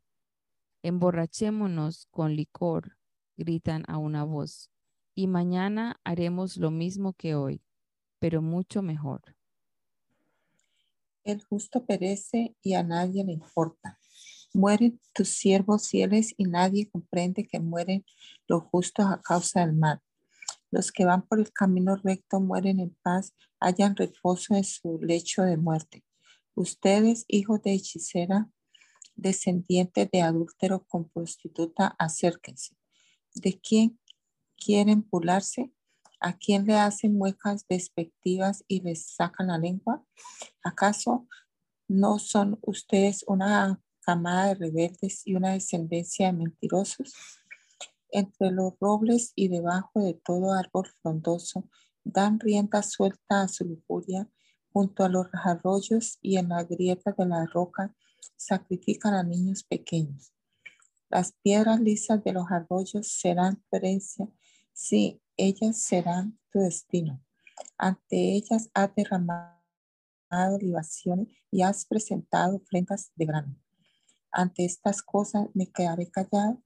emborrachémonos con licor, gritan a una voz, y mañana haremos lo mismo que hoy, pero mucho mejor. El justo perece y a nadie le importa. Mueren tus siervos fieles y nadie comprende que mueren los justos a causa del mal. Los que van por el camino recto mueren en paz, hallan reposo en su lecho de muerte. Ustedes, hijos de hechicera, descendientes de adúltero con prostituta, acérquense. ¿De quién quieren burlarse? ¿A quién le hacen muecas despectivas y les sacan la lengua? ¿Acaso no son ustedes una camada de rebeldes y una descendencia de mentirosos? Entre los robles y debajo de todo árbol frondoso dan rienda suelta a su lujuria, junto a los arroyos y en la grieta de la roca sacrifican a niños pequeños. Las piedras lisas de los arroyos serán herencia, sí, ellas serán tu destino. Ante ellas has derramado libaciones y has presentado ofrendas de grano. Ante estas cosas me quedaré callado.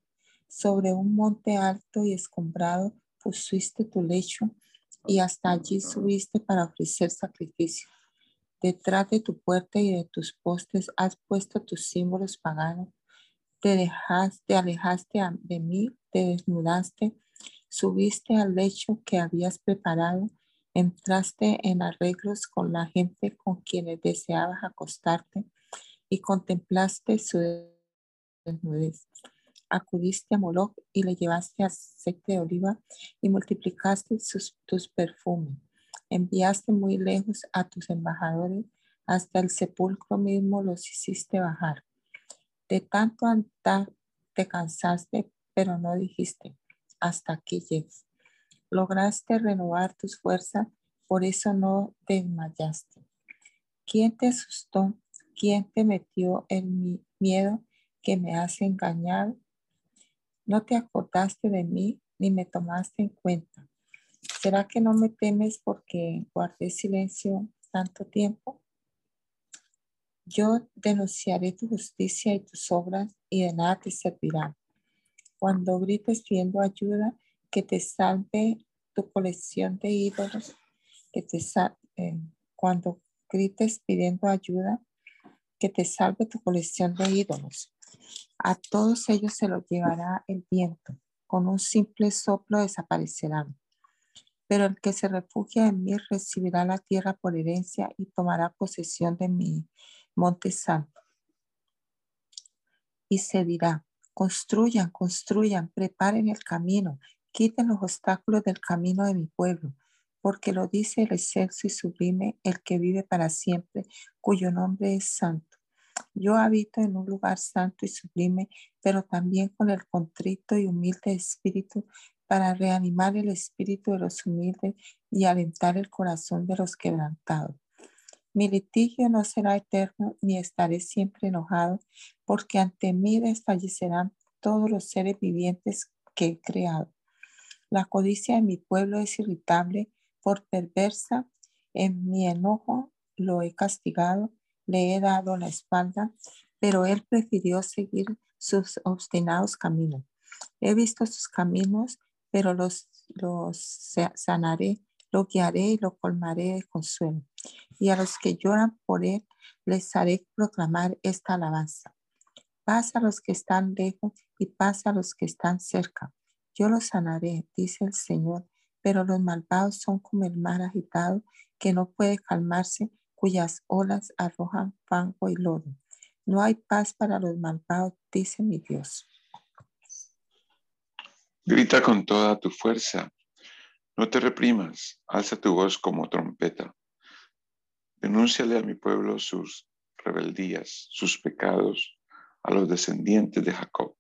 Sobre un monte alto y escombrado pusiste tu lecho y hasta allí subiste para ofrecer sacrificio. Detrás de tu puerta y de tus postes has puesto tus símbolos paganos. Te alejaste de mí, te desnudaste subiste al lecho que habías preparado, entraste en arreglos con la gente con quienes deseabas acostarte y contemplaste su desnudez. Acudiste a Moloch y le llevaste aceite de oliva y multiplicaste tus perfumes. Enviaste muy lejos a tus embajadores, hasta el sepulcro mismo los hiciste bajar. De tanto andar te cansaste, pero no dijiste, hasta aquí llegues. Lograste renovar tus fuerzas, por eso no te desmayaste. ¿Quién te asustó? ¿Quién te metió en miedo que me has engañado? No te acordaste de mí ni me tomaste en cuenta. ¿Será que no me temes porque guardé silencio tanto tiempo? Yo denunciaré tu justicia y tus obras y de nada te servirán. Cuando grites pidiendo ayuda, que te salve tu colección de ídolos, que te eh, cuando grites pidiendo ayuda, que te salve tu colección de ídolos. A todos ellos se los llevará el viento, con un simple soplo desaparecerán. Pero el que se refugia en mí recibirá la tierra por herencia y tomará posesión de mi monte santo. Y se dirá, Construyan, construyan, preparen el camino, quiten los obstáculos del camino de mi pueblo, porque lo dice el excelso y sublime, el que vive para siempre, cuyo nombre es santo. Yo habito en un lugar santo y sublime, pero también con el contrito y humilde espíritu, para reanimar el espíritu de los humildes y alentar el corazón de los quebrantados. Mi litigio no será eterno, ni estaré siempre enojado, porque ante mí desfallecerán todos los seres vivientes que he creado. La codicia de mi pueblo es irritable, por perversa. En mi enojo lo he castigado, le he dado la espalda, pero él prefirió seguir sus obstinados caminos. He visto sus caminos, pero los, los sanaré lo guiaré y lo colmaré de consuelo. Y a los que lloran por él, les haré proclamar esta alabanza. Pasa a los que están lejos y pasa a los que están cerca. Yo los sanaré, dice el Señor, pero los malvados son como el mar agitado que no puede calmarse, cuyas olas arrojan fango y lodo. No hay paz para los malvados, dice mi Dios. Grita con toda tu fuerza No te reprimas, alza tu voz como trompeta. Denúnciale a mi pueblo sus rebeldías, sus pecados, a los descendientes de Jacob,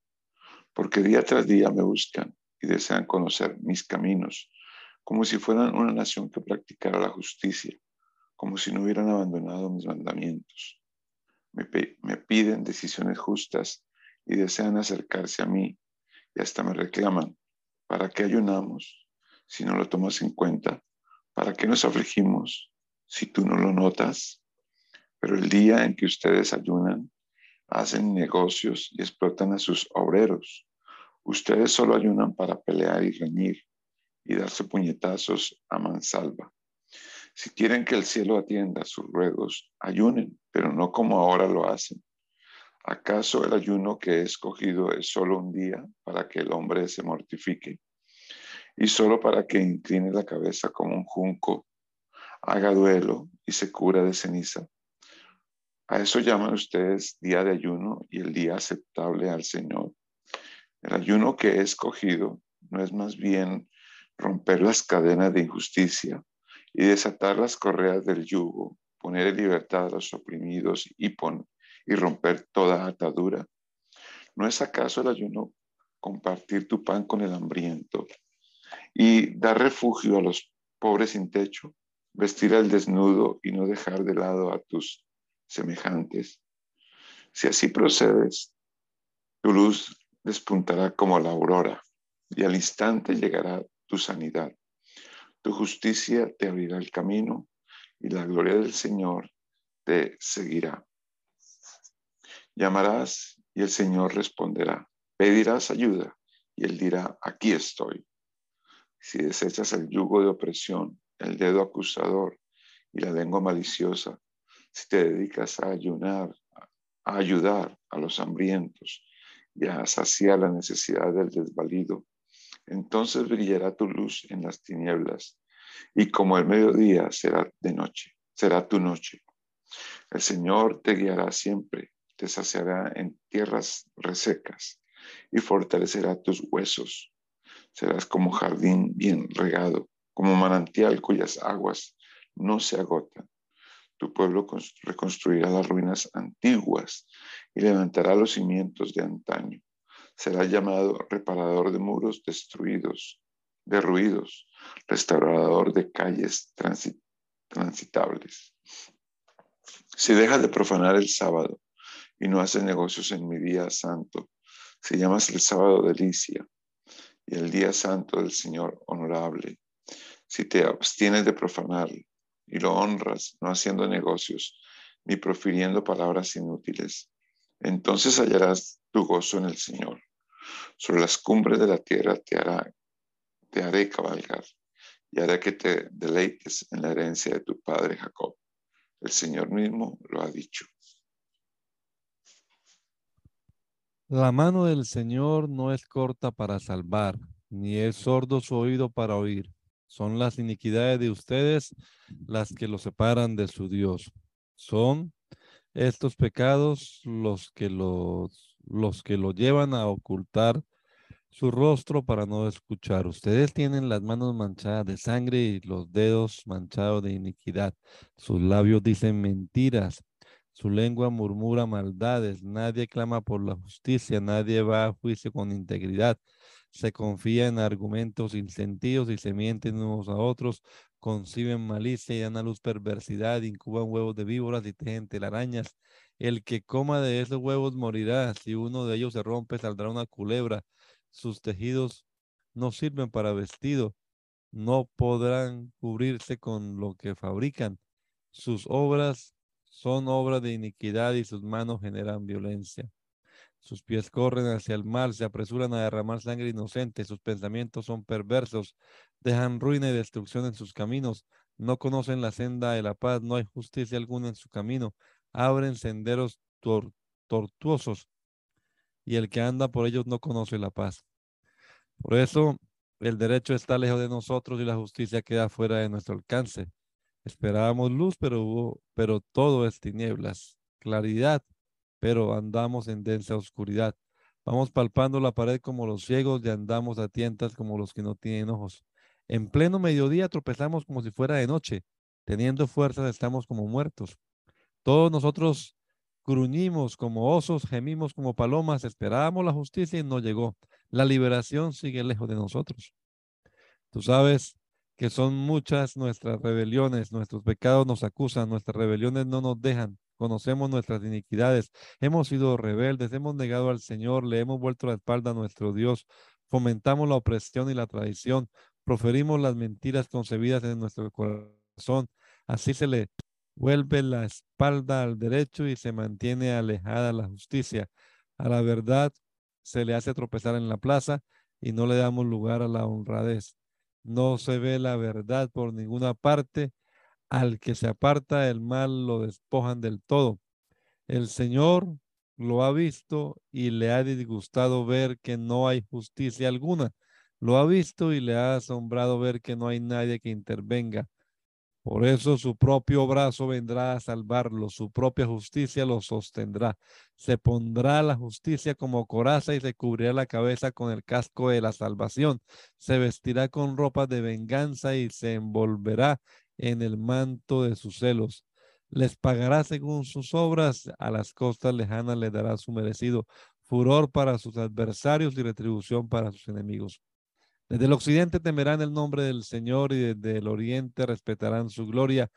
porque día tras día me buscan y desean conocer mis caminos, como si fueran una nación que practicara la justicia, como si no hubieran abandonado mis mandamientos. Me, piden decisiones justas y desean acercarse a mí y hasta me reclaman, ¿para qué ayunamos si no lo tomas en cuenta? ¿Para qué nos afligimos si tú no lo notas? Pero el día en que ustedes ayunan, hacen negocios y explotan a sus obreros. Ustedes solo ayunan para pelear y reñir y darse puñetazos a mansalva. Si quieren que el cielo atienda sus ruegos, ayunen, pero no como ahora lo hacen. ¿Acaso el ayuno que he escogido es solo un día para que el hombre se mortifique y solo para que incline la cabeza como un junco, haga duelo y se cura de ceniza? A eso llaman ustedes día de ayuno y el día aceptable al Señor. El ayuno que he escogido no es más bien romper las cadenas de injusticia y desatar las correas del yugo, poner en libertad a los oprimidos y, y romper toda atadura. ¿No es acaso el ayuno compartir tu pan con el hambriento y dar refugio a los pobres sin techo, vestir al desnudo y no dejar de lado a tus semejantes? Si así procedes, tu luz despuntará como la aurora y al instante llegará tu sanidad. Tu justicia te abrirá el camino y la gloria del Señor te seguirá. Llamarás y el Señor responderá. Pedirás ayuda y Él dirá, aquí estoy. Si desechas el yugo de opresión, el dedo acusador y la lengua maliciosa, si te dedicas a ayunar, a ayudar a los hambrientos y a saciar la necesidad del desvalido, entonces brillará tu luz en las tinieblas y como el mediodía será de noche, será tu noche. El Señor te guiará siempre te saciará en tierras resecas y fortalecerá tus huesos. Serás como jardín bien regado, como manantial cuyas aguas no se agotan. Tu pueblo reconstruirá las ruinas antiguas y levantará los cimientos de antaño. Será llamado reparador de muros destruidos, derruidos, restaurador de calles transitables. Si dejas de profanar el sábado y no haces negocios en mi día santo. Se llama el sábado delicia y el día santo del Señor honorable. Si te abstienes de profanar y lo honras, no haciendo negocios ni profiriendo palabras inútiles, entonces hallarás tu gozo en el Señor. Sobre las cumbres de la tierra te, hará, te haré cabalgar y haré que te deleites en la herencia de tu padre Jacob. El Señor mismo lo ha dicho. La mano del Señor no es corta para salvar, ni es sordo su oído para oír. Son las iniquidades de ustedes las que lo separan de su Dios. Son estos pecados los que los, los que lo llevan a ocultar su rostro para no escuchar. Ustedes tienen las manos manchadas de sangre y los dedos manchados de iniquidad. Sus labios dicen mentiras su lengua murmura maldades, nadie clama por la justicia, nadie va a juicio con integridad, se confía en argumentos sin y se mienten unos a otros, conciben malicia y dan a luz perversidad, incuban huevos de víboras y tejen telarañas. El que coma de esos huevos morirá, si uno de ellos se rompe saldrá una culebra, sus tejidos no sirven para vestido, no podrán cubrirse con lo que fabrican, sus obras son obra de iniquidad y sus manos generan violencia. Sus pies corren hacia el mal, se apresuran a derramar sangre inocente, sus pensamientos son perversos, dejan ruina y destrucción en sus caminos, no conocen la senda de la paz, no hay justicia alguna en su camino, abren senderos tortuosos y el que anda por ellos no conoce la paz. Por eso el derecho está lejos de nosotros y la justicia queda fuera de nuestro alcance. Esperábamos luz, pero hubo, pero todo es tinieblas, claridad, pero andamos en densa oscuridad. Vamos palpando la pared como los ciegos y andamos a tientas como los que no tienen ojos. En pleno mediodía tropezamos como si fuera de noche. Teniendo fuerzas estamos como muertos. Todos nosotros gruñimos como osos, gemimos como palomas, esperábamos la justicia y no llegó. La liberación sigue lejos de nosotros. Tú sabes que son muchas nuestras rebeliones, nuestros pecados nos acusan, nuestras rebeliones no nos dejan. Conocemos nuestras iniquidades, hemos sido rebeldes, hemos negado al Señor, le hemos vuelto la espalda a nuestro Dios, fomentamos la opresión y la traición, proferimos las mentiras concebidas en nuestro corazón. Así se le vuelve la espalda al derecho y se mantiene alejada la justicia. A la verdad se le hace tropezar en la plaza y no le damos lugar a la honradez. No se ve la verdad por ninguna parte. Al que se aparta del mal lo despojan del todo. El Señor lo ha visto y le ha disgustado ver que no hay justicia alguna. Lo ha visto y le ha asombrado ver que no hay nadie que intervenga. Por eso su propio brazo vendrá a salvarlo, su propia justicia lo sostendrá. Se pondrá la justicia como coraza y se cubrirá la cabeza con el casco de la salvación. Se vestirá con ropas de venganza y se envolverá en el manto de sus celos. Les pagará según sus obras, a las costas lejanas le dará su merecido furor para sus adversarios y retribución para sus enemigos. Desde el occidente temerán el nombre del Señor y desde el oriente respetarán su gloria,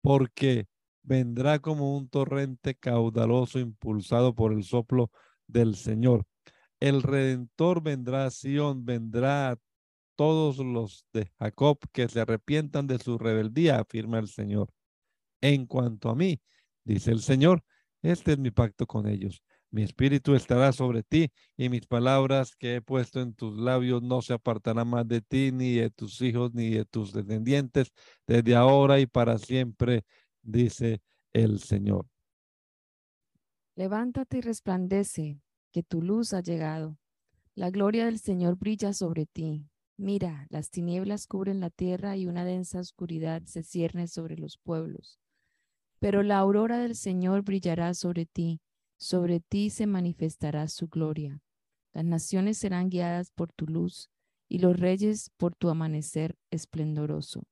porque vendrá como un torrente caudaloso impulsado por el soplo del Señor. El Redentor vendrá a Sion, vendrá a todos los de Jacob que se arrepientan de su rebeldía, afirma el Señor. En cuanto a mí, dice el Señor, este es mi pacto con ellos. Mi espíritu estará sobre ti y mis palabras que he puesto en tus labios no se apartarán más de ti, ni de tus hijos, ni de tus descendientes, desde ahora y para siempre, dice el Señor. Levántate y resplandece, que tu luz ha llegado. La gloria del Señor brilla sobre ti. Mira, las tinieblas cubren la tierra y una densa oscuridad se cierne sobre los pueblos. Pero la aurora del Señor brillará sobre ti sobre ti se manifestará su gloria. Las naciones serán guiadas por tu luz y los reyes por tu amanecer esplendoroso.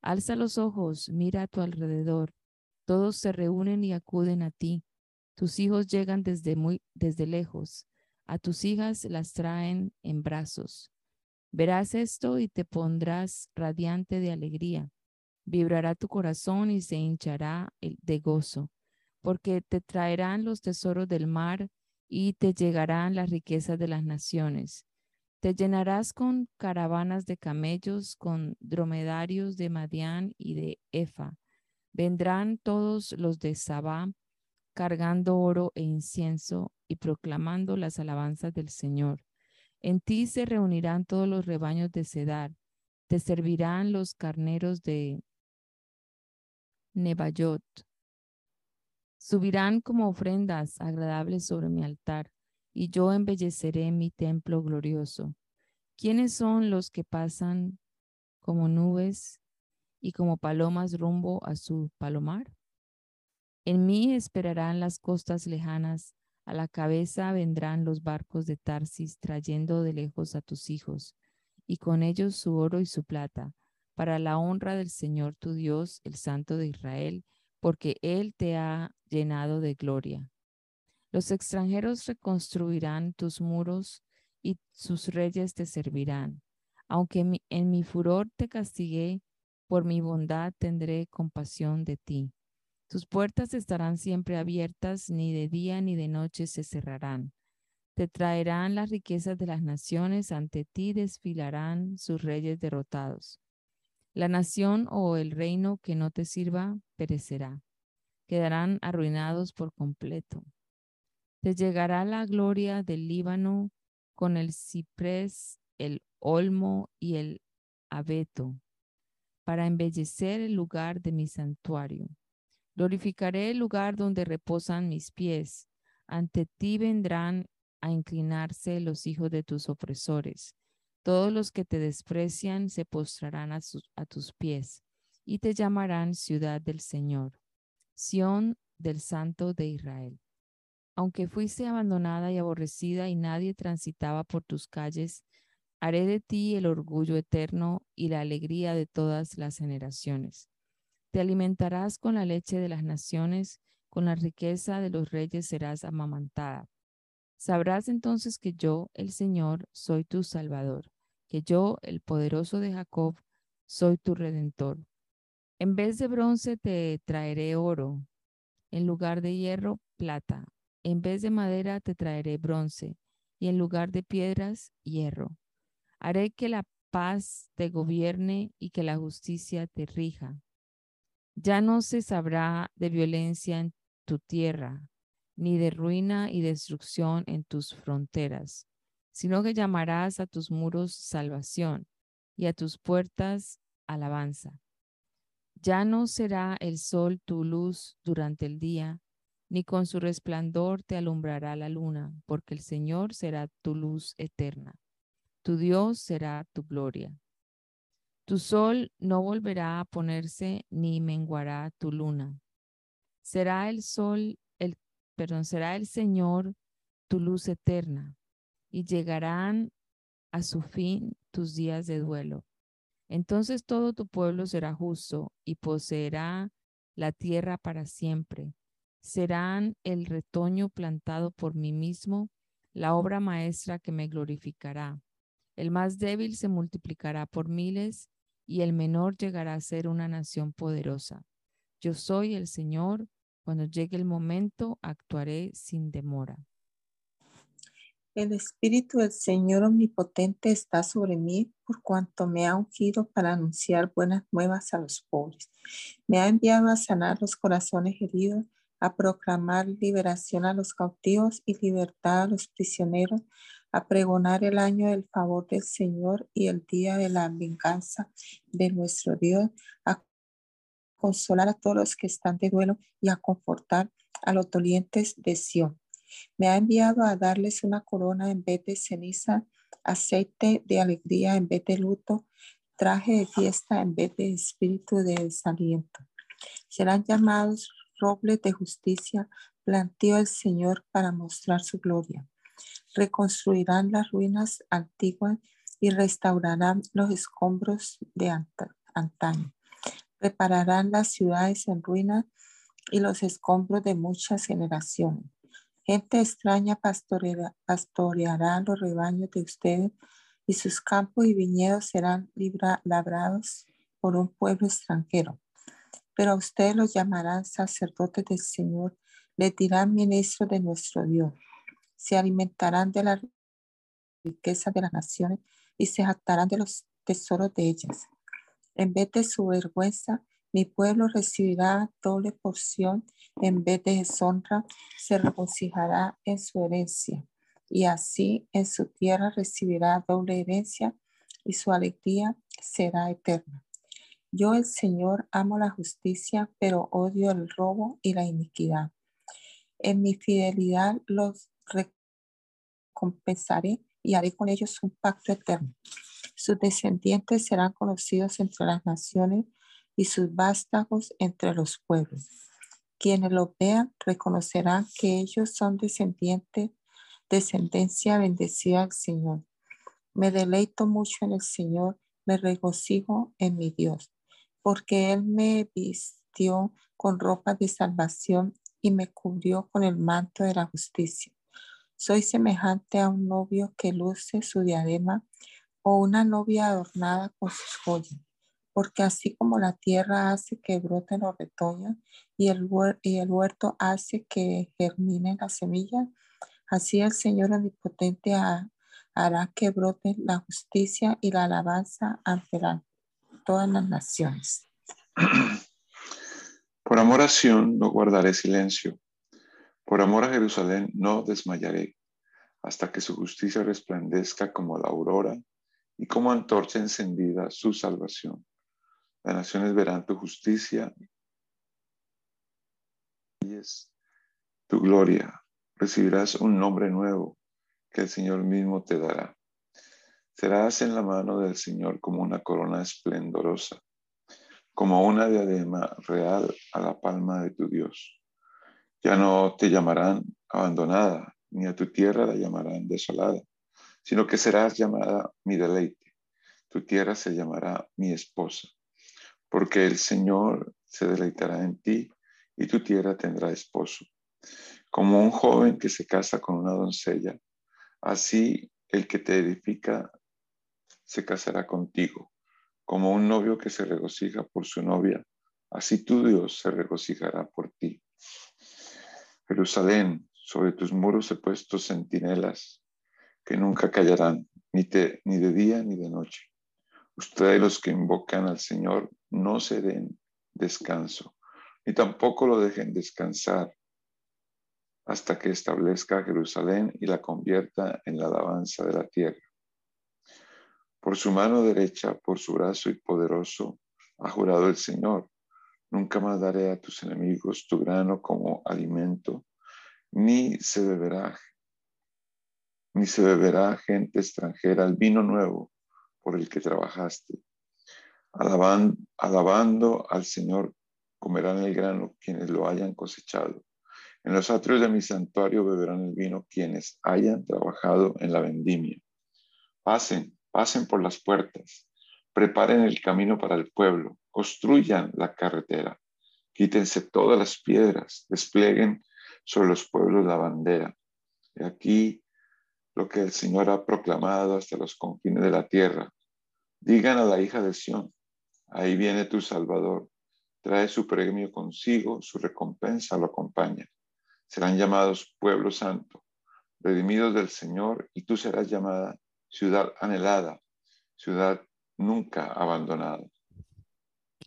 Alza los ojos, mira a tu alrededor. Todos se reúnen y acuden a ti. Tus hijos llegan desde muy desde lejos. A tus hijas las traen en brazos. Verás esto y te pondrás radiante de alegría. Vibrará tu corazón y se hinchará de gozo porque te traerán los tesoros del mar y te llegarán las riquezas de las naciones. Te llenarás con caravanas de camellos, con dromedarios de Madián y de Efa. Vendrán todos los de Sabá, cargando oro e incienso y proclamando las alabanzas del Señor. En ti se reunirán todos los rebaños de Cedar. Te servirán los carneros de Nebayot Subirán como ofrendas agradables sobre mi altar, y yo embelleceré mi templo glorioso. ¿Quiénes son los que pasan como nubes y como palomas rumbo a su palomar? En mí esperarán las costas lejanas, a la cabeza vendrán los barcos de Tarsis trayendo de lejos a tus hijos, y con ellos su oro y su plata, para la honra del Señor tu Dios, el Santo de Israel, porque Él te ha llenado de gloria. Los extranjeros reconstruirán tus muros y sus reyes te servirán. Aunque en mi furor te castigué, por mi bondad tendré compasión de ti. Tus puertas estarán siempre abiertas, ni de día ni de noche se cerrarán. Te traerán las riquezas de las naciones, ante ti desfilarán sus reyes derrotados. La nación o el reino que no te sirva perecerá. Quedarán arruinados por completo. Te llegará la gloria del Líbano con el ciprés, el olmo y el abeto, para embellecer el lugar de mi santuario. Glorificaré el lugar donde reposan mis pies. Ante ti vendrán a inclinarse los hijos de tus opresores todos los que te desprecian se postrarán a, tus pies y te llamarán ciudad del Señor, Sión del Santo de Israel. Aunque fuiste abandonada y aborrecida y nadie transitaba por tus calles, Haré de ti el orgullo eterno y la alegría de todas las generaciones. Te alimentarás con la leche de las naciones, con la riqueza de los reyes serás amamantada. Sabrás entonces que yo, el Señor, soy tu Salvador, que yo, el poderoso de Jacob, soy tu redentor. En vez de bronce te traeré oro, en lugar de hierro, plata. En vez de madera te traeré bronce, y en lugar de piedras, hierro. Haré que la paz te gobierne y que la justicia te rija. Ya no se sabrá de violencia en tu tierra, ni de ruina y destrucción en tus fronteras, sino que llamarás a tus muros salvación y a tus puertas alabanza. Ya no será el sol tu luz durante el día, ni con su resplandor te alumbrará la luna, porque el Señor será tu luz eterna. Tu Dios será tu gloria. Tu sol no volverá a ponerse ni menguará tu luna. Será el sol, el, perdón, será el Señor tu luz eterna y llegarán a su fin tus días de duelo. Entonces todo tu pueblo será justo y poseerá la tierra para siempre. Serán el retoño plantado por mí mismo, la obra maestra que me glorificará. El más débil se multiplicará por miles y el menor llegará a ser una nación poderosa. Yo soy el Señor, cuando llegue el momento actuaré sin demora. El Espíritu del Señor Omnipotente está sobre mí por cuanto me ha ungido para anunciar buenas nuevas a los pobres. Me ha enviado a sanar los corazones heridos, a proclamar liberación a los cautivos y libertad a los prisioneros, a pregonar el año del favor del Señor y el día de la venganza de nuestro Dios, a consolar a todos los que están de duelo y a confortar a los dolientes de Sión. Me ha enviado a darles una corona en vez de ceniza, aceite de alegría en vez de luto, traje de fiesta en vez de espíritu de desaliento. Serán llamados robles de justicia, planteó el Señor para mostrar su gloria reconstruirán las ruinas antiguas y restaurarán los escombros de antaño. Prepararán las ciudades en ruinas y los escombros de muchas generaciones. Gente extraña pastoreará los rebaños de ustedes y sus campos y viñedos serán labrados por un pueblo extranjero. Pero a ustedes los llamarán sacerdotes del Señor, les dirán ministros de nuestro Dios se alimentarán de la riqueza de las naciones y se jactarán de los tesoros de ellas. En vez de su vergüenza, mi pueblo recibirá doble porción, en vez de deshonra, se regocijará en su herencia. Y así en su tierra recibirá doble herencia y su alegría será eterna. Yo, el Señor, amo la justicia, pero odio el robo y la iniquidad. En mi fidelidad los recompensaré y haré con ellos un pacto eterno. Sus descendientes serán conocidos entre las naciones y sus vástagos entre los pueblos. Quienes los vean reconocerán que ellos son descendientes, descendencia bendecida del Señor. Me deleito mucho en el Señor, me regocijo en mi Dios, porque Él me vistió con ropa de salvación y me cubrió con el manto de la justicia soy semejante a un novio que luce su diadema o una novia adornada con sus joyas, porque así como la tierra hace que broten los retoños y el, huerto hace que germinen las semillas, así el Señor Omnipotente hará que brote la justicia y la alabanza ante todas las naciones. [clears throat] Por amor a no guardaré silencio por amor a Jerusalén no desmayaré, hasta que su justicia resplandezca como la aurora y como antorcha encendida su salvación. Las naciones verán tu justicia y es tu gloria. Recibirás un nombre nuevo que el Señor mismo te dará. Serás en la mano del Señor como una corona esplendorosa, como una diadema real a la palma de tu Dios. Ya no te llamarán abandonada, ni a tu tierra la llamarán desolada, sino que serás llamada mi deleite. Tu tierra se llamará mi esposa, porque el Señor se deleitará en ti y tu tierra tendrá esposo. Como un joven que se casa con una doncella, así el que te edifica se casará contigo. Como un novio que se regocija por su novia, así tu Dios se regocijará por ti. Jerusalén, sobre tus muros he puesto centinelas que nunca callarán, ni, ni de día ni de noche. Ustedes los que invocan al Señor no se den descanso, ni tampoco lo dejen descansar hasta que establezca Jerusalén y la convierta en la alabanza de la tierra. Por su mano derecha, por su brazo y poderoso, ha jurado el Señor, nunca más daré a tus enemigos tu grano como alimento, ni se beberá, ni se beberá gente extranjera el vino nuevo por el que trabajaste. alabando al Señor comerán el grano quienes lo hayan cosechado. En los atrios de mi santuario beberán el vino quienes hayan trabajado en la vendimia. Pasen, pasen por las puertas, preparen el camino para el pueblo, construyan la carretera, quítense todas las piedras, desplieguen sobre los pueblos la bandera. Y aquí lo que el Señor ha proclamado hasta los confines de la tierra. Digan a la hija de Sión, ahí viene tu Salvador, trae su premio consigo, su recompensa lo acompaña serán llamados pueblo santo, redimidos del Señor, y tú serás llamada ciudad anhelada, ciudad nunca abandonada.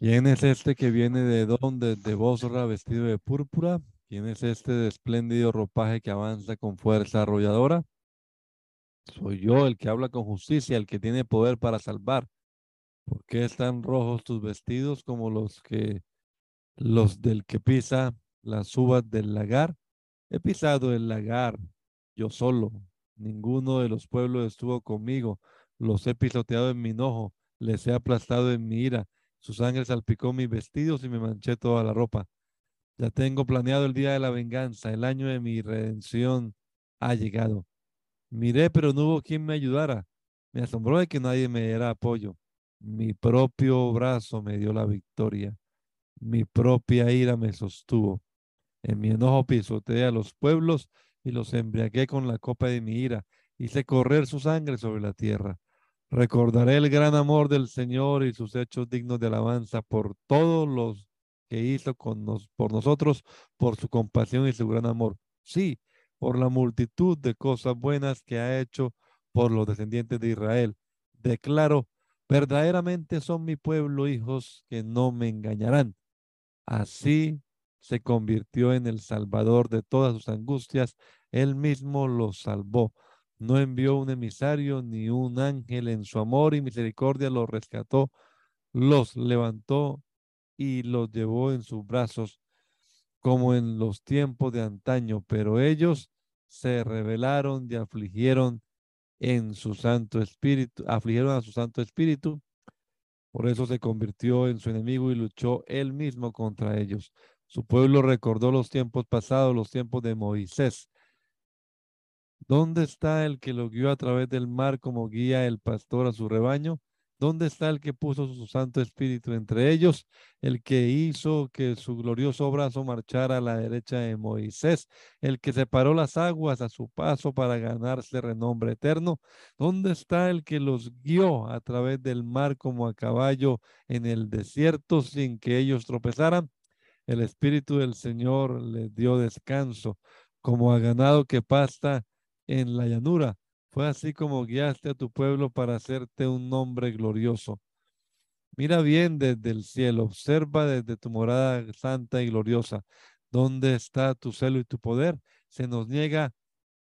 ¿Quién es este que viene de donde de Bosra vestido de púrpura? ¿Quién es este de espléndido ropaje que avanza con fuerza arrolladora? Soy yo el que habla con justicia, el que tiene poder para salvar. ¿Por qué están rojos tus vestidos como los que los del que pisa las uvas del lagar? He pisado el lagar, yo solo. Ninguno de los pueblos estuvo conmigo. Los he pisoteado en mi enojo, les he aplastado en mi ira. Su sangre salpicó mis vestidos y me manché toda la ropa. Ya tengo planeado el día de la venganza, el año de mi redención ha llegado. Miré, pero no hubo quien me ayudara. Me asombró de que nadie me diera apoyo. Mi propio brazo me dio la victoria. Mi propia ira me sostuvo. En mi enojo pisoteé a los pueblos y los embriagué con la copa de mi ira. Hice correr su sangre sobre la tierra. Recordaré el gran amor del Señor y sus hechos dignos de alabanza por todos los que hizo con nos, por nosotros, por su compasión y su gran amor. Sí, por la multitud de cosas buenas que ha hecho por los descendientes de Israel. Declaro, verdaderamente son mi pueblo, hijos que no me engañarán. Así se convirtió en el salvador de todas sus angustias, él mismo los salvó. No envió un emisario ni un ángel en su amor y misericordia los rescató, los levantó y los llevó en sus brazos como en los tiempos de antaño, pero ellos se rebelaron y afligieron en su Santo Espíritu, afligieron a su Santo Espíritu, por eso se convirtió en su enemigo y luchó él mismo contra ellos. Su pueblo recordó los tiempos pasados, los tiempos de Moisés. ¿Dónde está el que lo guió a través del mar como guía el pastor a su rebaño? ¿Dónde está el que puso su Santo Espíritu entre ellos? El que hizo que su glorioso brazo marchara a la derecha de Moisés, el que separó las aguas a su paso para ganarse renombre eterno. ¿Dónde está el que los guió a través del mar como a caballo en el desierto sin que ellos tropezaran? el Espíritu del Señor les dio descanso, como a ganado que pasta en la llanura. Fue así como guiaste a tu pueblo para hacerte un nombre glorioso. Mira bien desde el cielo, observa desde tu morada santa y gloriosa. ¿Dónde está tu celo y tu poder? Se nos niega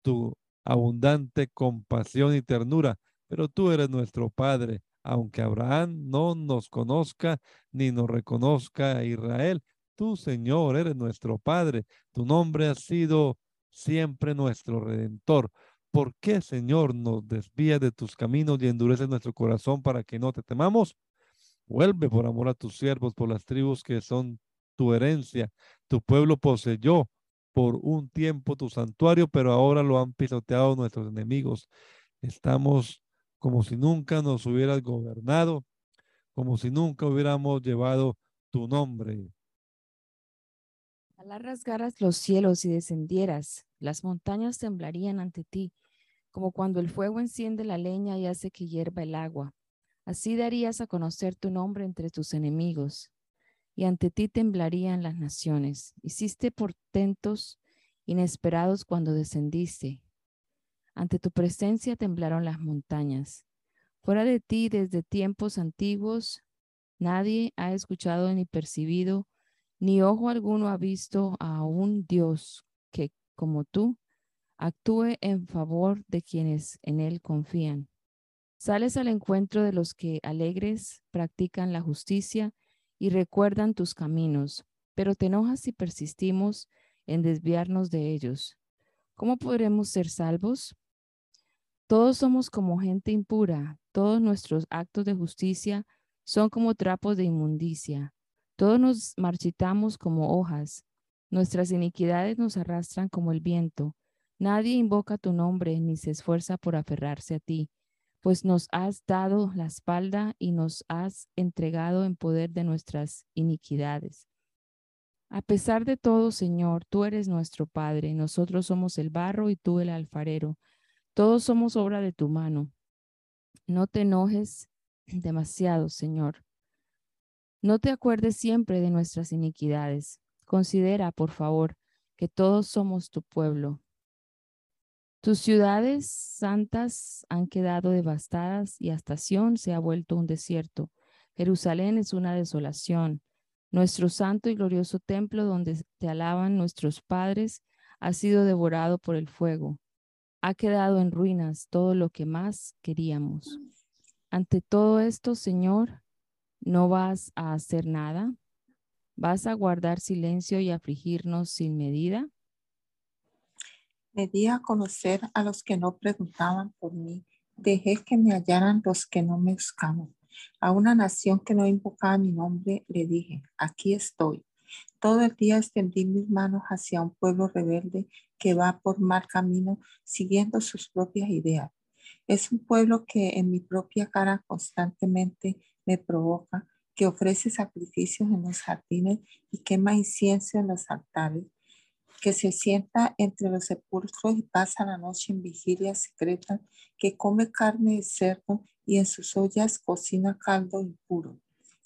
tu abundante compasión y ternura, pero tú eres nuestro Padre. Aunque Abraham no nos conozca ni nos reconozca a Israel, Tú, Señor, eres nuestro Padre. Tu nombre ha sido siempre nuestro Redentor. ¿Por qué, Señor, nos desvías de tus caminos y endureces nuestro corazón para que no te temamos? Vuelve por amor a tus siervos, por las tribus que son tu herencia. Tu pueblo poseyó por un tiempo tu santuario, pero ahora lo han pisoteado nuestros enemigos. Estamos como si nunca nos hubieras gobernado, como si nunca hubiéramos llevado tu nombre. Ojalá rasgaras los cielos y descendieras, las montañas temblarían ante ti, como cuando el fuego enciende la leña y hace que hierva el agua. Así darías a conocer tu nombre entre tus enemigos, y ante ti temblarían las naciones. Hiciste portentos inesperados cuando descendiste. Ante tu presencia temblaron las montañas. Fuera de ti, desde tiempos antiguos, nadie ha escuchado ni percibido, ni ojo alguno ha visto a un Dios que, como tú, actúe en favor de quienes en Él confían. Sales al encuentro de los que alegres practican la justicia y recuerdan tus caminos, pero te enojas si persistimos en desviarnos de ellos. ¿Cómo podremos ser salvos? Todos somos como gente impura, todos nuestros actos de justicia son como trapos de inmundicia, todos nos marchitamos como hojas, nuestras iniquidades nos arrastran como el viento, nadie invoca tu nombre ni se esfuerza por aferrarse a ti pues nos has dado la espalda y nos has entregado en poder de nuestras iniquidades. A pesar de todo, Señor, tú eres nuestro Padre, nosotros somos el barro y tú el alfarero, todos somos obra de tu mano. No te enojes demasiado, Señor. No te acuerdes siempre de nuestras iniquidades. Considera, por favor, que todos somos tu pueblo tus ciudades santas han quedado devastadas y hasta Sión se ha vuelto un desierto. Jerusalén es una desolación. Nuestro santo y glorioso templo donde te alaban nuestros padres ha sido devorado por el fuego. Ha quedado en ruinas todo lo que más queríamos. Ante todo esto, Señor, ¿no vas a hacer nada? ¿Vas a guardar silencio y afligirnos sin medida? Me di a conocer a los que no preguntaban por mí. Dejé que me hallaran los que no me buscaban. A una nación que no invocaba mi nombre le dije, aquí estoy. Todo el día extendí mis manos hacia un pueblo rebelde que va por mal camino siguiendo sus propias ideas. Es un pueblo que en mi propia cara constantemente me provoca, que ofrece sacrificios en los jardines y quema incienso en los altares que se sienta entre los sepulcros y pasa la noche en vigilia secreta, que come carne de cerdo y en sus ollas cocina caldo impuro,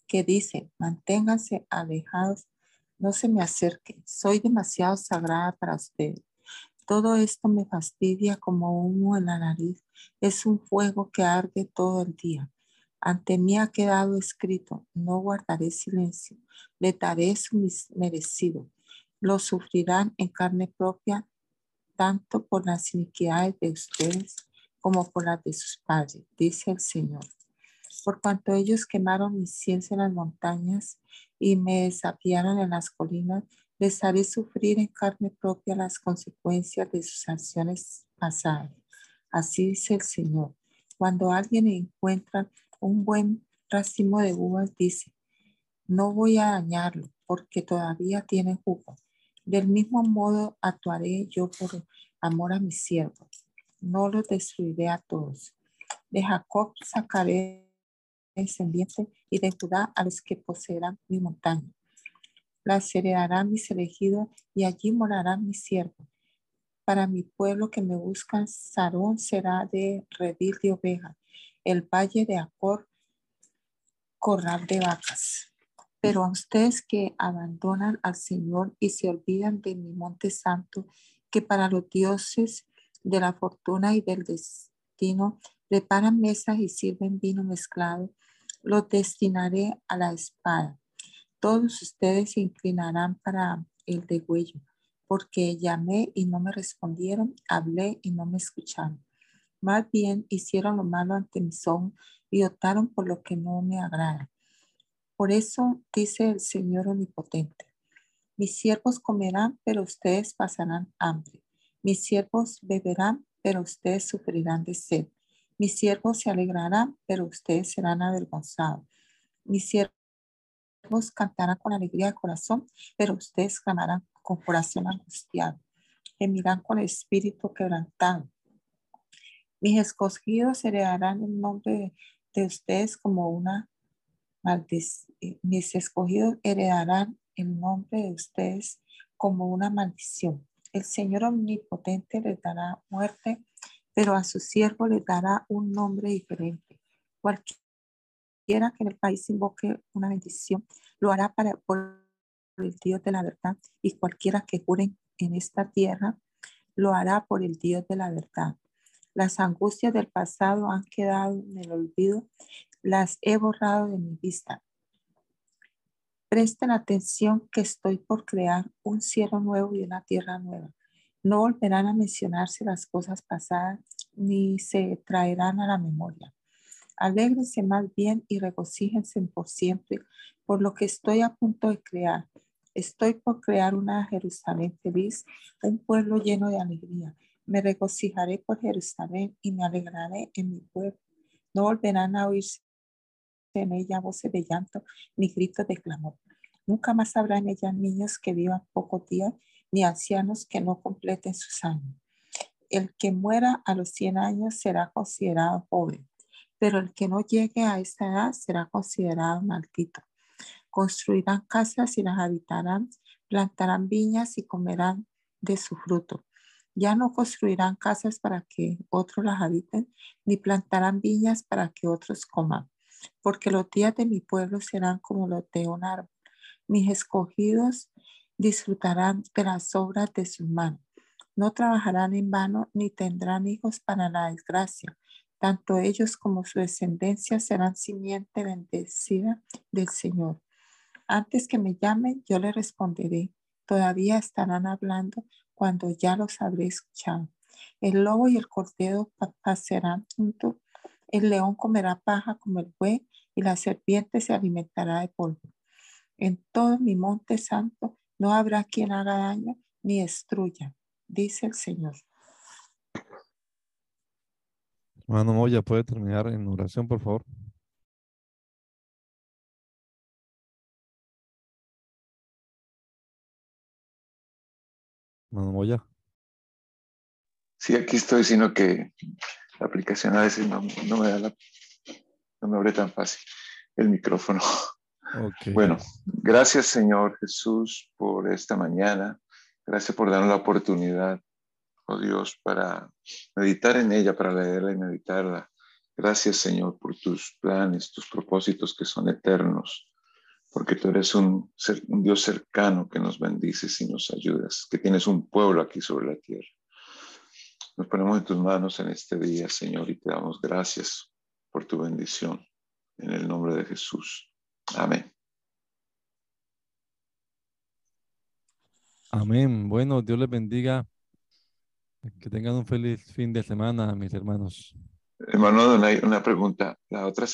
que dice, manténganse alejados, no se me acerquen, soy demasiado sagrada para ustedes. Todo esto me fastidia como humo en la nariz, es un fuego que arde todo el día. Ante mí ha quedado escrito, no guardaré silencio, le daré su merecido lo sufrirán en carne propia, tanto por las iniquidades de ustedes como por las de sus padres, dice el Señor. Por cuanto ellos quemaron mi ciencia en las montañas y me desafiaron en las colinas, les haré sufrir en carne propia las consecuencias de sus acciones pasadas. Así dice el Señor. Cuando alguien encuentra un buen racimo de uvas, dice, no voy a dañarlo porque todavía tiene jugo. Del mismo modo actuaré yo por amor a mis siervos. No los destruiré a todos. De Jacob sacaré descendiente y de Judá a los que poseerán mi montaña. Las heredarán mis elegidos y allí morarán mis siervos. Para mi pueblo que me buscan, Sarón será de redil de ovejas, el valle de Acor, corral de vacas. Pero a ustedes que abandonan al Señor y se olvidan de mi monte santo, que para los dioses de la fortuna y del destino preparan mesas y sirven vino mezclado, los destinaré a la espada. Todos ustedes se inclinarán para el degüello, porque llamé y no me respondieron, hablé y no me escucharon. Más bien hicieron lo malo ante mi son y optaron por lo que no me agrada. Por eso dice el Señor Omnipotente, mis siervos comerán, pero ustedes pasarán hambre. Mis siervos beberán, pero ustedes sufrirán de sed. Mis siervos se alegrarán, pero ustedes serán avergonzados. Mis siervos cantarán con alegría de corazón, pero ustedes clamarán con corazón angustiado. Gemirán con espíritu quebrantado. Mis escogidos heredarán el nombre de, ustedes como una maldición. Eh, mis escogidos heredarán el nombre de ustedes como una maldición. El Señor Omnipotente les dará muerte, pero a su siervo les dará un nombre diferente. Cualquiera que en el país invoque una bendición, lo hará para, por el Dios de la verdad, y cualquiera que jure en esta tierra, lo hará por el Dios de la verdad. Las angustias del pasado han quedado en el olvido, las he borrado de mi vista. Presten atención que estoy por crear un cielo nuevo y una tierra nueva. No volverán a mencionarse las cosas pasadas ni se traerán a la memoria. Alégrense más bien y regocíjense por siempre por lo que estoy a punto de crear. Estoy por crear una Jerusalén feliz, un pueblo lleno de alegría. Me regocijaré por Jerusalén y me alegraré en mi pueblo. No volverán a oírse en ella voces de llanto ni gritos de clamor. Nunca más habrá en ella niños que vivan pocos días ni ancianos que no completen sus años. El que muera a los 100 años será considerado joven, pero el que no llegue a esta edad será considerado maldito. Construirán casas y las habitarán, plantarán viñas y comerán de su fruto. Ya no construirán casas para que otros las habiten, ni plantarán viñas para que otros coman, porque los días de mi pueblo serán como los de un árbol. Mis escogidos disfrutarán de las obras de sus manos. No trabajarán en vano ni tendrán hijos para la desgracia. Tanto ellos como su descendencia serán simiente bendecida del Señor. Antes que me llamen, yo le responderé. Todavía estarán hablando cuando ya los habré escuchado. El lobo y el cordero pasarán juntos. El león comerá paja como el buey y la serpiente se alimentará de polvo. En todo mi monte santo no habrá quien haga daño ni destruya, dice el Señor. Hermano Moya, ¿puede terminar en oración, por favor? Moya. Sí, aquí estoy, sino que la aplicación a veces no, me da la, no me abre tan fácil el micrófono. Bueno, gracias Señor Jesús por esta mañana. Gracias por darnos la oportunidad, oh Dios, para meditar en ella, para leerla y meditarla. Gracias Señor por tus planes, tus propósitos que son eternos porque tú eres un, Dios cercano que nos bendices y nos ayudas, que tienes un pueblo aquí sobre la tierra. Nos ponemos en tus manos en este día, Señor, y te damos gracias por tu bendición. En el nombre de Jesús. Amén. Amén. Bueno, Dios les bendiga. Que tengan un feliz fin de semana, mis hermanos. Hermano, una pregunta. La otra semana.